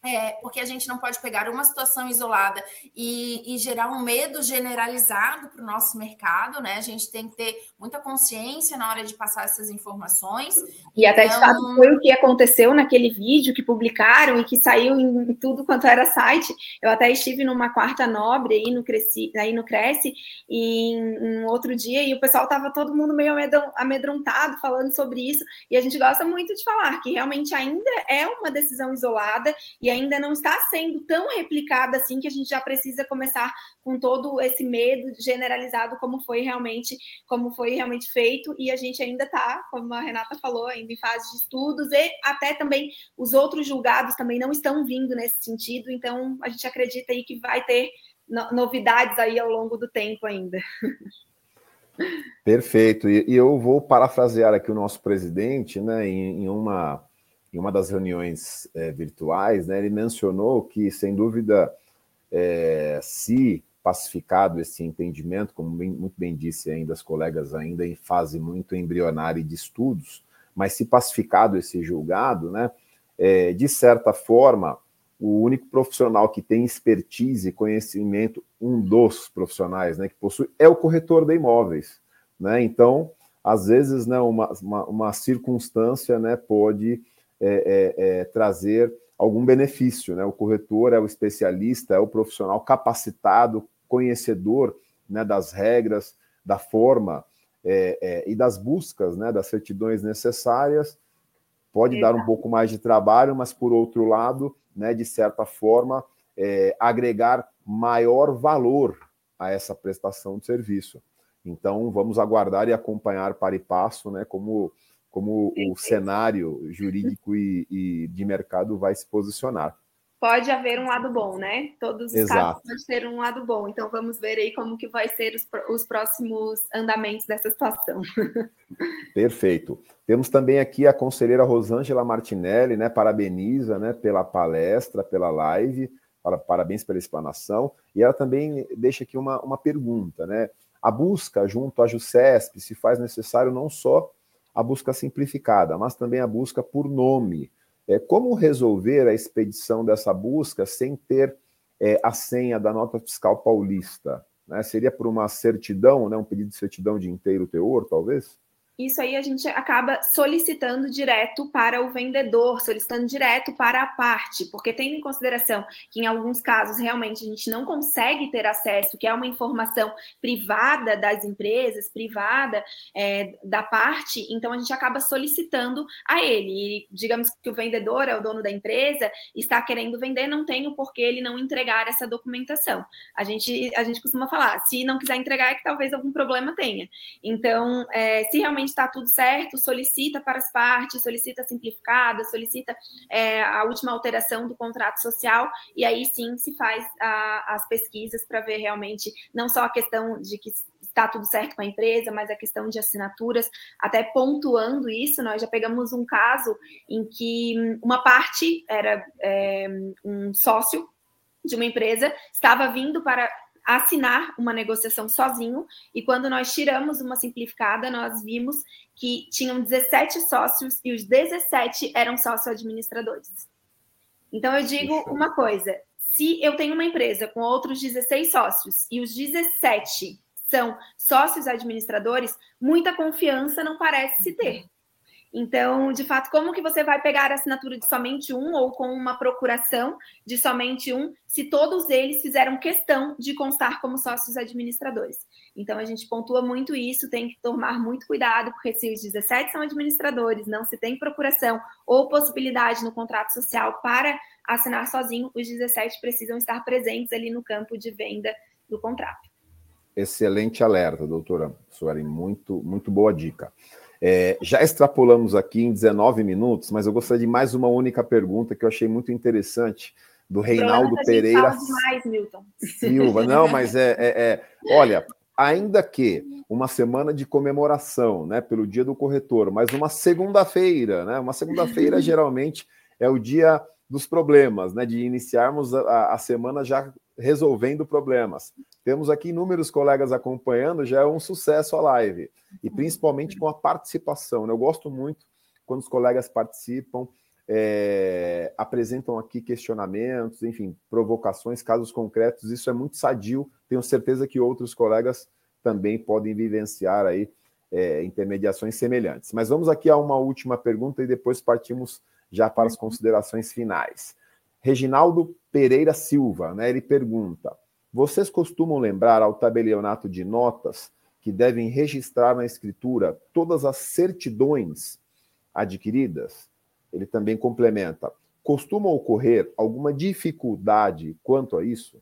é, porque a gente não pode pegar uma situação isolada e, e gerar um medo generalizado para o nosso mercado, né? A gente tem que ter muita consciência na hora de passar essas informações. E até então... de fato foi o que aconteceu naquele vídeo que publicaram e que saiu em tudo quanto era site. Eu até estive numa quarta nobre aí no Cresce, aí no Cresce e em, um outro dia e o pessoal estava todo mundo meio amedrontado falando sobre isso. E a gente gosta muito de falar que realmente ainda é uma decisão isolada e ainda não está sendo tão replicada assim que a gente já precisa começar com todo esse medo generalizado como foi realmente como foi realmente feito e a gente ainda está, como a Renata falou, ainda em fase de estudos e até também os outros julgados também não estão vindo nesse sentido, então a gente acredita aí que vai ter novidades aí ao longo do tempo ainda. Perfeito. E, eu vou parafrasear aqui o nosso presidente, né, em, em uma em uma das reuniões é, virtuais, né, ele mencionou que, sem dúvida, é, se pacificado esse entendimento, como bem, muito bem disse ainda as colegas, ainda em fase muito embrionária de estudos, mas se pacificado esse julgado, né, é, de certa forma, o único profissional que tem expertise e conhecimento, um dos profissionais né, que possui, é o corretor de imóveis. Né? Então, às vezes, né, uma, uma, uma circunstância né, pode é, é, é, trazer algum benefício. Né? O corretor é o especialista, é o profissional capacitado, conhecedor né, das regras, da forma é, é, e das buscas, né, das certidões necessárias. Pode Exato. dar um pouco mais de trabalho, mas, por outro lado, né, de certa forma, agregar maior valor a essa prestação de serviço. Então, vamos aguardar e acompanhar para e passo, né, como como o cenário jurídico e, e, de mercado vai se posicionar. Pode haver um lado bom, né? Todos os Exato. casos podem ter um lado bom. Então vamos ver aí como que vai ser os, os próximos andamentos dessa situação. Perfeito. Temos também aqui a conselheira Rosângela Martinelli, né? Parabeniza, né? Pela palestra, pela live. Parabéns pela explanação. E ela também deixa aqui uma, uma pergunta, né? A busca junto à JUCESP se faz necessário não só a busca simplificada, mas também a busca por nome. É, como resolver a expedição dessa busca sem ter é, a senha da nota fiscal paulista? Né? Seria por uma certidão, né? um pedido de certidão de inteiro teor, talvez? Isso aí a gente acaba solicitando direto para o vendedor, solicitando direto para a parte, porque tendo em consideração que em alguns casos realmente a gente não consegue ter acesso, que é uma informação privada das empresas, privada é, da parte, então a gente acaba solicitando a ele. E digamos que o vendedor é o dono da empresa, está querendo vender, não tem o porquê ele não entregar essa documentação. A gente, a gente costuma falar, se não quiser entregar é que talvez algum problema tenha. Então, é, se realmente está tudo certo, solicita para as partes, solicita simplificada, solicita é, a última alteração do contrato social, e aí sim se faz a, as pesquisas para ver realmente não só a questão de que está tudo certo com a empresa, mas a questão de assinaturas, até pontuando isso, nós já pegamos um caso em que uma parte era é, um sócio de uma empresa, estava vindo para assinar uma negociação sozinho, e quando nós tiramos uma simplificada, nós vimos que tinham 17 sócios e os 17 eram sócio-administradores. Então, eu digo uma coisa: se eu tenho uma empresa com outros 16 sócios e os 17 são sócios administradores, muita confiança não parece se ter. Então, de fato, como que você vai pegar a assinatura de somente um ou com uma procuração de somente um, se todos eles fizeram questão de constar como sócios administradores? Então, a gente pontua muito isso, tem que tomar muito cuidado, porque se os 17 são administradores, não se tem procuração ou possibilidade no contrato social para assinar sozinho, os 17 precisam estar presentes ali no campo de venda do contrato. Excelente alerta, doutora Sueli, muito, muito boa dica. É, já extrapolamos aqui em 19 minutos, mas eu gostaria de mais uma única pergunta que eu achei muito interessante, do Reinaldo Pereira demais, Milton. Silva. Não, mas é, é, é, Olha, ainda que uma semana de comemoração, né, pelo Dia do Corretor, mas uma segunda-feira, né? Uma segunda-feira geralmente é o dia dos problemas, né? De iniciarmos a, a semana já resolvendo problemas. Temos aqui inúmeros colegas acompanhando, já é um sucesso a live. E principalmente com a participação. Né? Eu gosto muito quando os colegas participam, é, apresentam aqui questionamentos, enfim, provocações, casos concretos. Isso é muito sadio. Tenho certeza que outros colegas também podem vivenciar aí é, intermediações semelhantes. Mas vamos aqui a uma última pergunta e depois partimos já para as considerações finais. Reginaldo Pereira Silva, né? Ele pergunta: vocês costumam lembrar ao tabelionato de notas que devem registrar na escritura todas as certidões adquiridas? Ele também complementa: costuma ocorrer alguma dificuldade quanto a isso?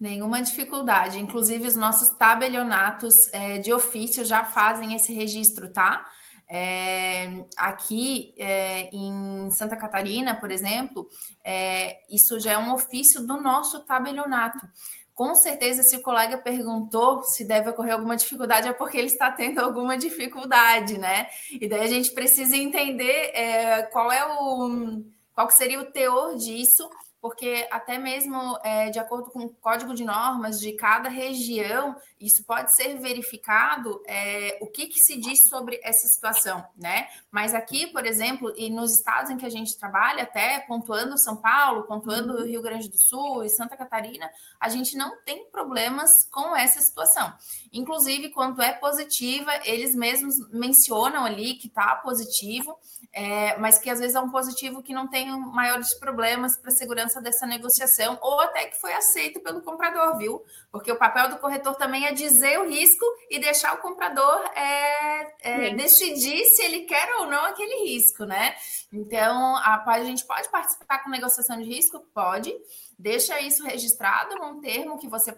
Nenhuma dificuldade. Inclusive, os nossos tabelionatos é, de ofício já fazem esse registro, tá? É, aqui é, em Santa Catarina, por exemplo, é, isso já é um ofício do nosso tabelionato. Com certeza, se o colega perguntou se deve ocorrer alguma dificuldade, é porque ele está tendo alguma dificuldade, né? E daí a gente precisa entender é, qual é o qual seria o teor disso porque até mesmo é, de acordo com o código de normas de cada região, isso pode ser verificado é, o que, que, se diz sobre essa situação, né? Mas aqui, por exemplo, e nos estados em que a gente trabalha, até pontuando São Paulo, pontuando uhum. Rio Grande do Sul e Santa Catarina, a gente não tem problemas com essa situação. Inclusive, quando é positiva, eles mesmos mencionam ali que está positivo, é, mas que às vezes é um positivo que não tem maiores problemas para a segurança dessa negociação, ou até que foi aceito pelo comprador, viu? Porque o papel do corretor também é dizer o risco e deixar o comprador é, é, decidir se ele quer ou não aquele risco, né? Então, a, a gente pode participar com negociação de risco? Pode. Deixa isso registrado num termo que você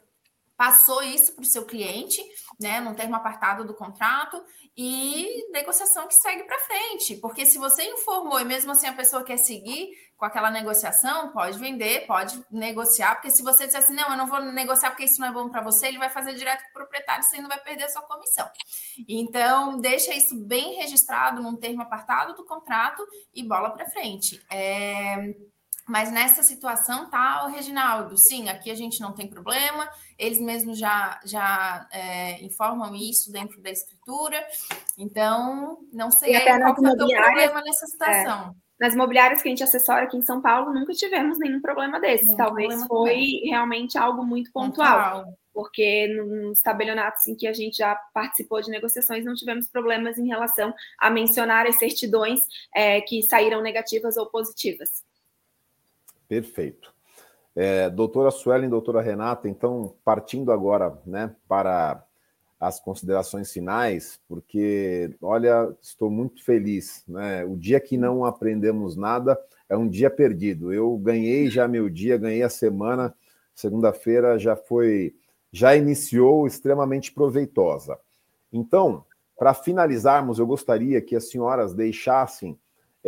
passou isso para o seu cliente, né, num termo apartado do contrato, e negociação que segue para frente. Porque se você informou e mesmo assim a pessoa quer seguir com aquela negociação, pode vender, pode negociar, porque se você disser assim, não, eu não vou negociar porque isso não é bom para você, ele vai fazer direto com o proprietário, você não vai perder a sua comissão. Então, deixa isso bem registrado num termo apartado do contrato e bola para frente. É... Mas nessa situação tá o Reginaldo. Sim, aqui a gente não tem problema. Eles mesmos já, já é, informam isso dentro da escritura. Então, não sei aí qual que é o problema nessa situação. É. Nas imobiliárias que a gente assessora aqui em São Paulo, nunca tivemos nenhum problema desse. Nenhum Talvez problema foi também. realmente algo muito pontual. pontual. Porque nos tabelionatos em que a gente já participou de negociações, não tivemos problemas em relação a mencionar as certidões é, que saíram negativas ou positivas. Perfeito. É, doutora Suelen, doutora Renata, então, partindo agora né, para as considerações finais, porque, olha, estou muito feliz. Né? O dia que não aprendemos nada é um dia perdido. Eu ganhei já meu dia, ganhei a semana, segunda-feira já foi, já iniciou extremamente proveitosa. Então, para finalizarmos, eu gostaria que as senhoras deixassem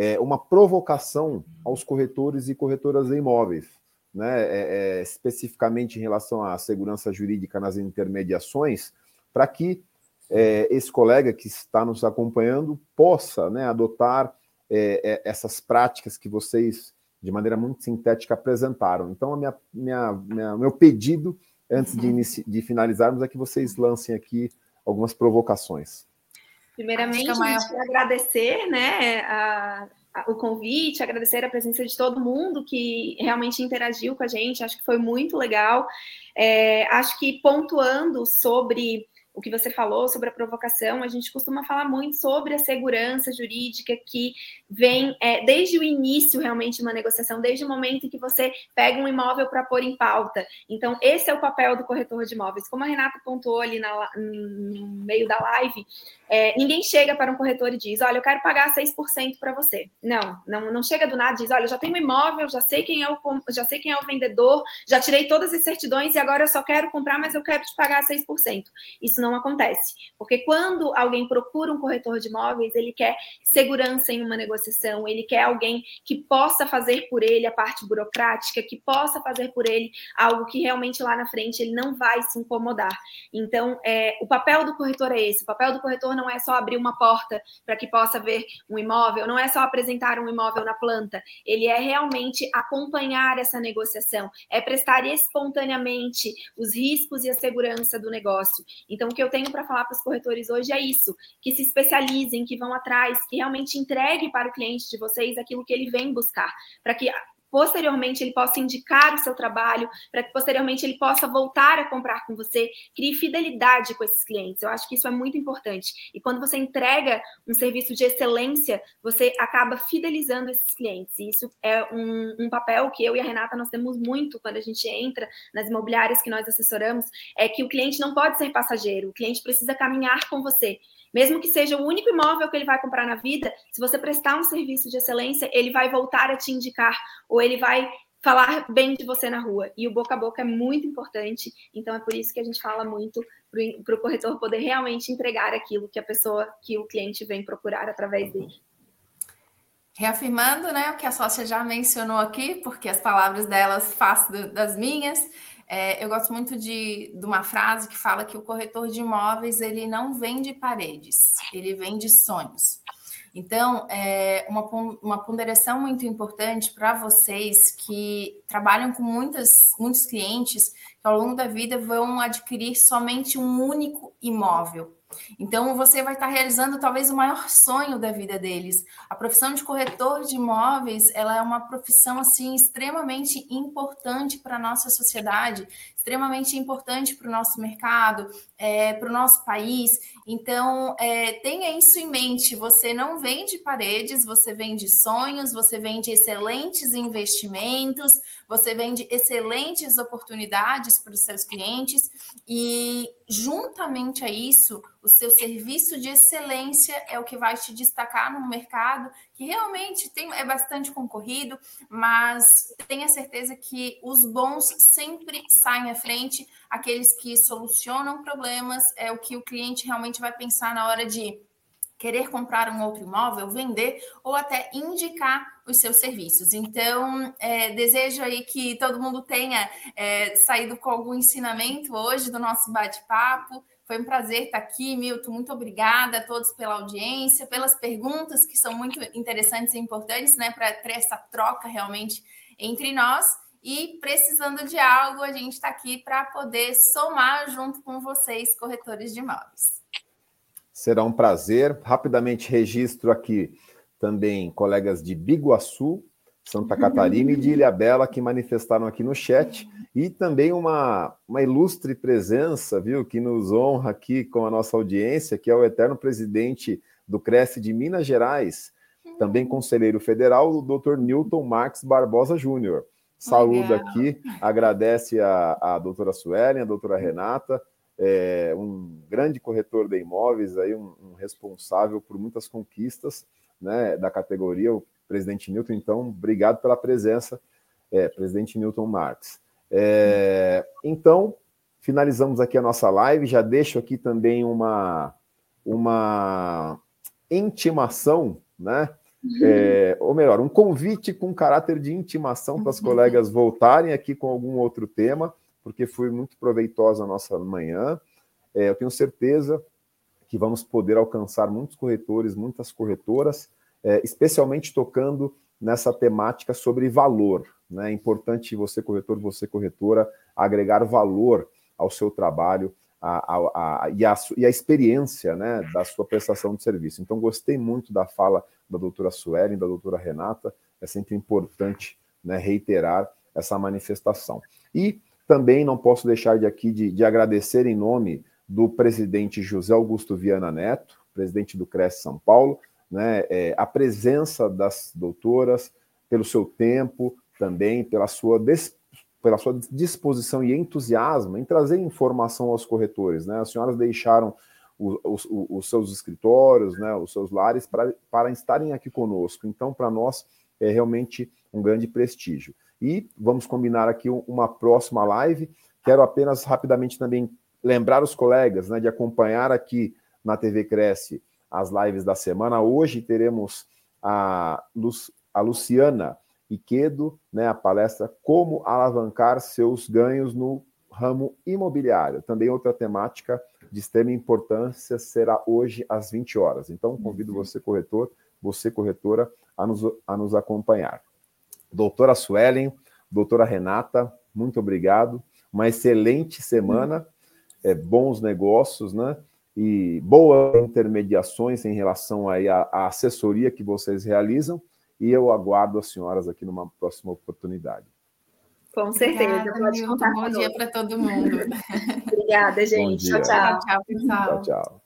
é, uma provocação aos corretores e corretoras de imóveis, né, é, é, especificamente em relação à segurança jurídica nas intermediações, para que é, esse colega que está nos acompanhando possa né, adotar é, é, essas práticas que vocês, de maneira muito sintética, apresentaram. Então, minha, minha, minha meu pedido, antes de, de finalizarmos, é que vocês lancem aqui algumas provocações. Primeiramente, maior... agradecer né, a, o convite, agradecer a presença de todo mundo que realmente interagiu com a gente, acho que foi muito legal. É, acho que pontuando sobre o que você falou sobre a provocação, a gente costuma falar muito sobre a segurança jurídica que vem é, desde o início realmente de uma negociação, desde o momento em que você pega um imóvel para pôr em pauta. Então, esse é o papel do corretor de imóveis. Como a Renata pontuou ali na, no meio da live, é, ninguém chega para um corretor e diz: Olha, eu quero pagar 6% para você. Não, não, não chega do nada e diz: Olha, eu já tenho um imóvel, já sei quem é o já sei quem é o vendedor, já tirei todas as certidões e agora eu só quero comprar, mas eu quero te pagar 6%. Isso não acontece. Porque quando alguém procura um corretor de imóveis, ele quer segurança em uma negociação, ele quer alguém que possa fazer por ele a parte burocrática, que possa fazer por ele algo que realmente lá na frente ele não vai se incomodar. Então, é, o papel do corretor é esse: o papel do corretor não é só abrir uma porta para que possa ver um imóvel, não é só apresentar um imóvel na planta, ele é realmente acompanhar essa negociação, é prestar espontaneamente os riscos e a segurança do negócio. Então, o que eu tenho para falar para os corretores hoje é isso: que se especializem, que vão atrás, que realmente entregue para o cliente de vocês aquilo que ele vem buscar, para que posteriormente ele possa indicar o seu trabalho, para que posteriormente ele possa voltar a comprar com você, crie fidelidade com esses clientes. Eu acho que isso é muito importante. E quando você entrega um serviço de excelência, você acaba fidelizando esses clientes. E isso é um, um papel que eu e a Renata nós temos muito quando a gente entra nas imobiliárias que nós assessoramos, é que o cliente não pode ser passageiro, o cliente precisa caminhar com você. Mesmo que seja o único imóvel que ele vai comprar na vida, se você prestar um serviço de excelência, ele vai voltar a te indicar ou ele vai falar bem de você na rua. E o boca a boca é muito importante, então é por isso que a gente fala muito para o corretor poder realmente entregar aquilo que a pessoa, que o cliente vem procurar através dele. Reafirmando né, o que a sócia já mencionou aqui, porque as palavras delas faço das minhas, é, eu gosto muito de, de uma frase que fala que o corretor de imóveis ele não vende paredes, ele vende sonhos. Então, é uma, uma ponderação muito importante para vocês que trabalham com muitas, muitos clientes que ao longo da vida vão adquirir somente um único imóvel. Então, você vai estar realizando talvez o maior sonho da vida deles. A profissão de corretor de imóveis, ela é uma profissão assim extremamente importante para a nossa sociedade, extremamente importante para o nosso mercado, é, para o nosso país. Então, é, tenha isso em mente. Você não vende paredes, você vende sonhos, você vende excelentes investimentos, você vende excelentes oportunidades para os seus clientes e, juntamente a isso, o seu serviço de excelência é o que vai te destacar no mercado, que realmente tem, é bastante concorrido, mas tenha certeza que os bons sempre saem à frente, aqueles que solucionam problemas, é o que o cliente realmente vai pensar na hora de querer comprar um outro imóvel, vender ou até indicar os seus serviços. Então, é, desejo aí que todo mundo tenha é, saído com algum ensinamento hoje do nosso bate-papo. Foi um prazer estar aqui, Milton. Muito obrigada a todos pela audiência, pelas perguntas que são muito interessantes e importantes, né, para ter essa troca realmente entre nós. E precisando de algo, a gente está aqui para poder somar junto com vocês, corretores de imóveis. Será um prazer. Rapidamente registro aqui também colegas de Biguaçu, Santa Catarina e de Ilhabela que manifestaram aqui no chat e também uma, uma ilustre presença, viu, que nos honra aqui com a nossa audiência, que é o eterno presidente do Cresce de Minas Gerais, também conselheiro federal, o Dr. Newton Marques Barbosa Júnior. Saúde aqui, agradece a, a doutora Suelen, a doutora Renata, é, um grande corretor de imóveis, aí, um, um, responsável por muitas conquistas né, da categoria, o presidente Newton. Então, obrigado pela presença, é, presidente Newton Marques. É, então, finalizamos aqui a nossa live. Já deixo aqui também uma, uma intimação, né? É, ou melhor, um convite com caráter de intimação para as colegas voltarem aqui com algum outro tema porque foi muito proveitosa a nossa manhã. É, eu tenho certeza que vamos poder alcançar muitos corretores, muitas corretoras, é, especialmente tocando nessa temática sobre valor. Né? É importante você, corretor, você, corretora, agregar valor ao seu trabalho, a, a, a, e, a, e a experiência né, da sua prestação de serviço. Então, gostei muito da fala da doutora Suelen, da doutora Renata, é sempre importante né, reiterar essa manifestação. E também não posso deixar de aqui de, de agradecer em nome do presidente José Augusto Viana Neto, presidente do CRES São Paulo, né, é, a presença das doutoras, pelo seu tempo também, pela sua, des, pela sua disposição e entusiasmo em trazer informação aos corretores. Né? As senhoras deixaram os, os, os seus escritórios, né, os seus lares, para, para estarem aqui conosco. Então, para nós, é realmente um grande prestígio. E vamos combinar aqui uma próxima live. Quero apenas rapidamente também lembrar os colegas né, de acompanhar aqui na TV Cresce as lives da semana. Hoje teremos a, Lu, a Luciana Iquedo, né, a palestra Como Alavancar Seus Ganhos no Ramo Imobiliário. Também outra temática de extrema importância será hoje às 20 horas. Então, convido uhum. você, corretor, você, corretora, a nos, a nos acompanhar. Doutora Suelen, doutora Renata, muito obrigado. Uma excelente semana, é, bons negócios, né? E boas intermediações em relação aí à, à assessoria que vocês realizam. E eu aguardo as senhoras aqui numa próxima oportunidade. Com certeza. Obrigada, Milton, bom dia para todo mundo. Obrigada, gente. Tchau, tchau. Tchau, pessoal. Tchau, tchau.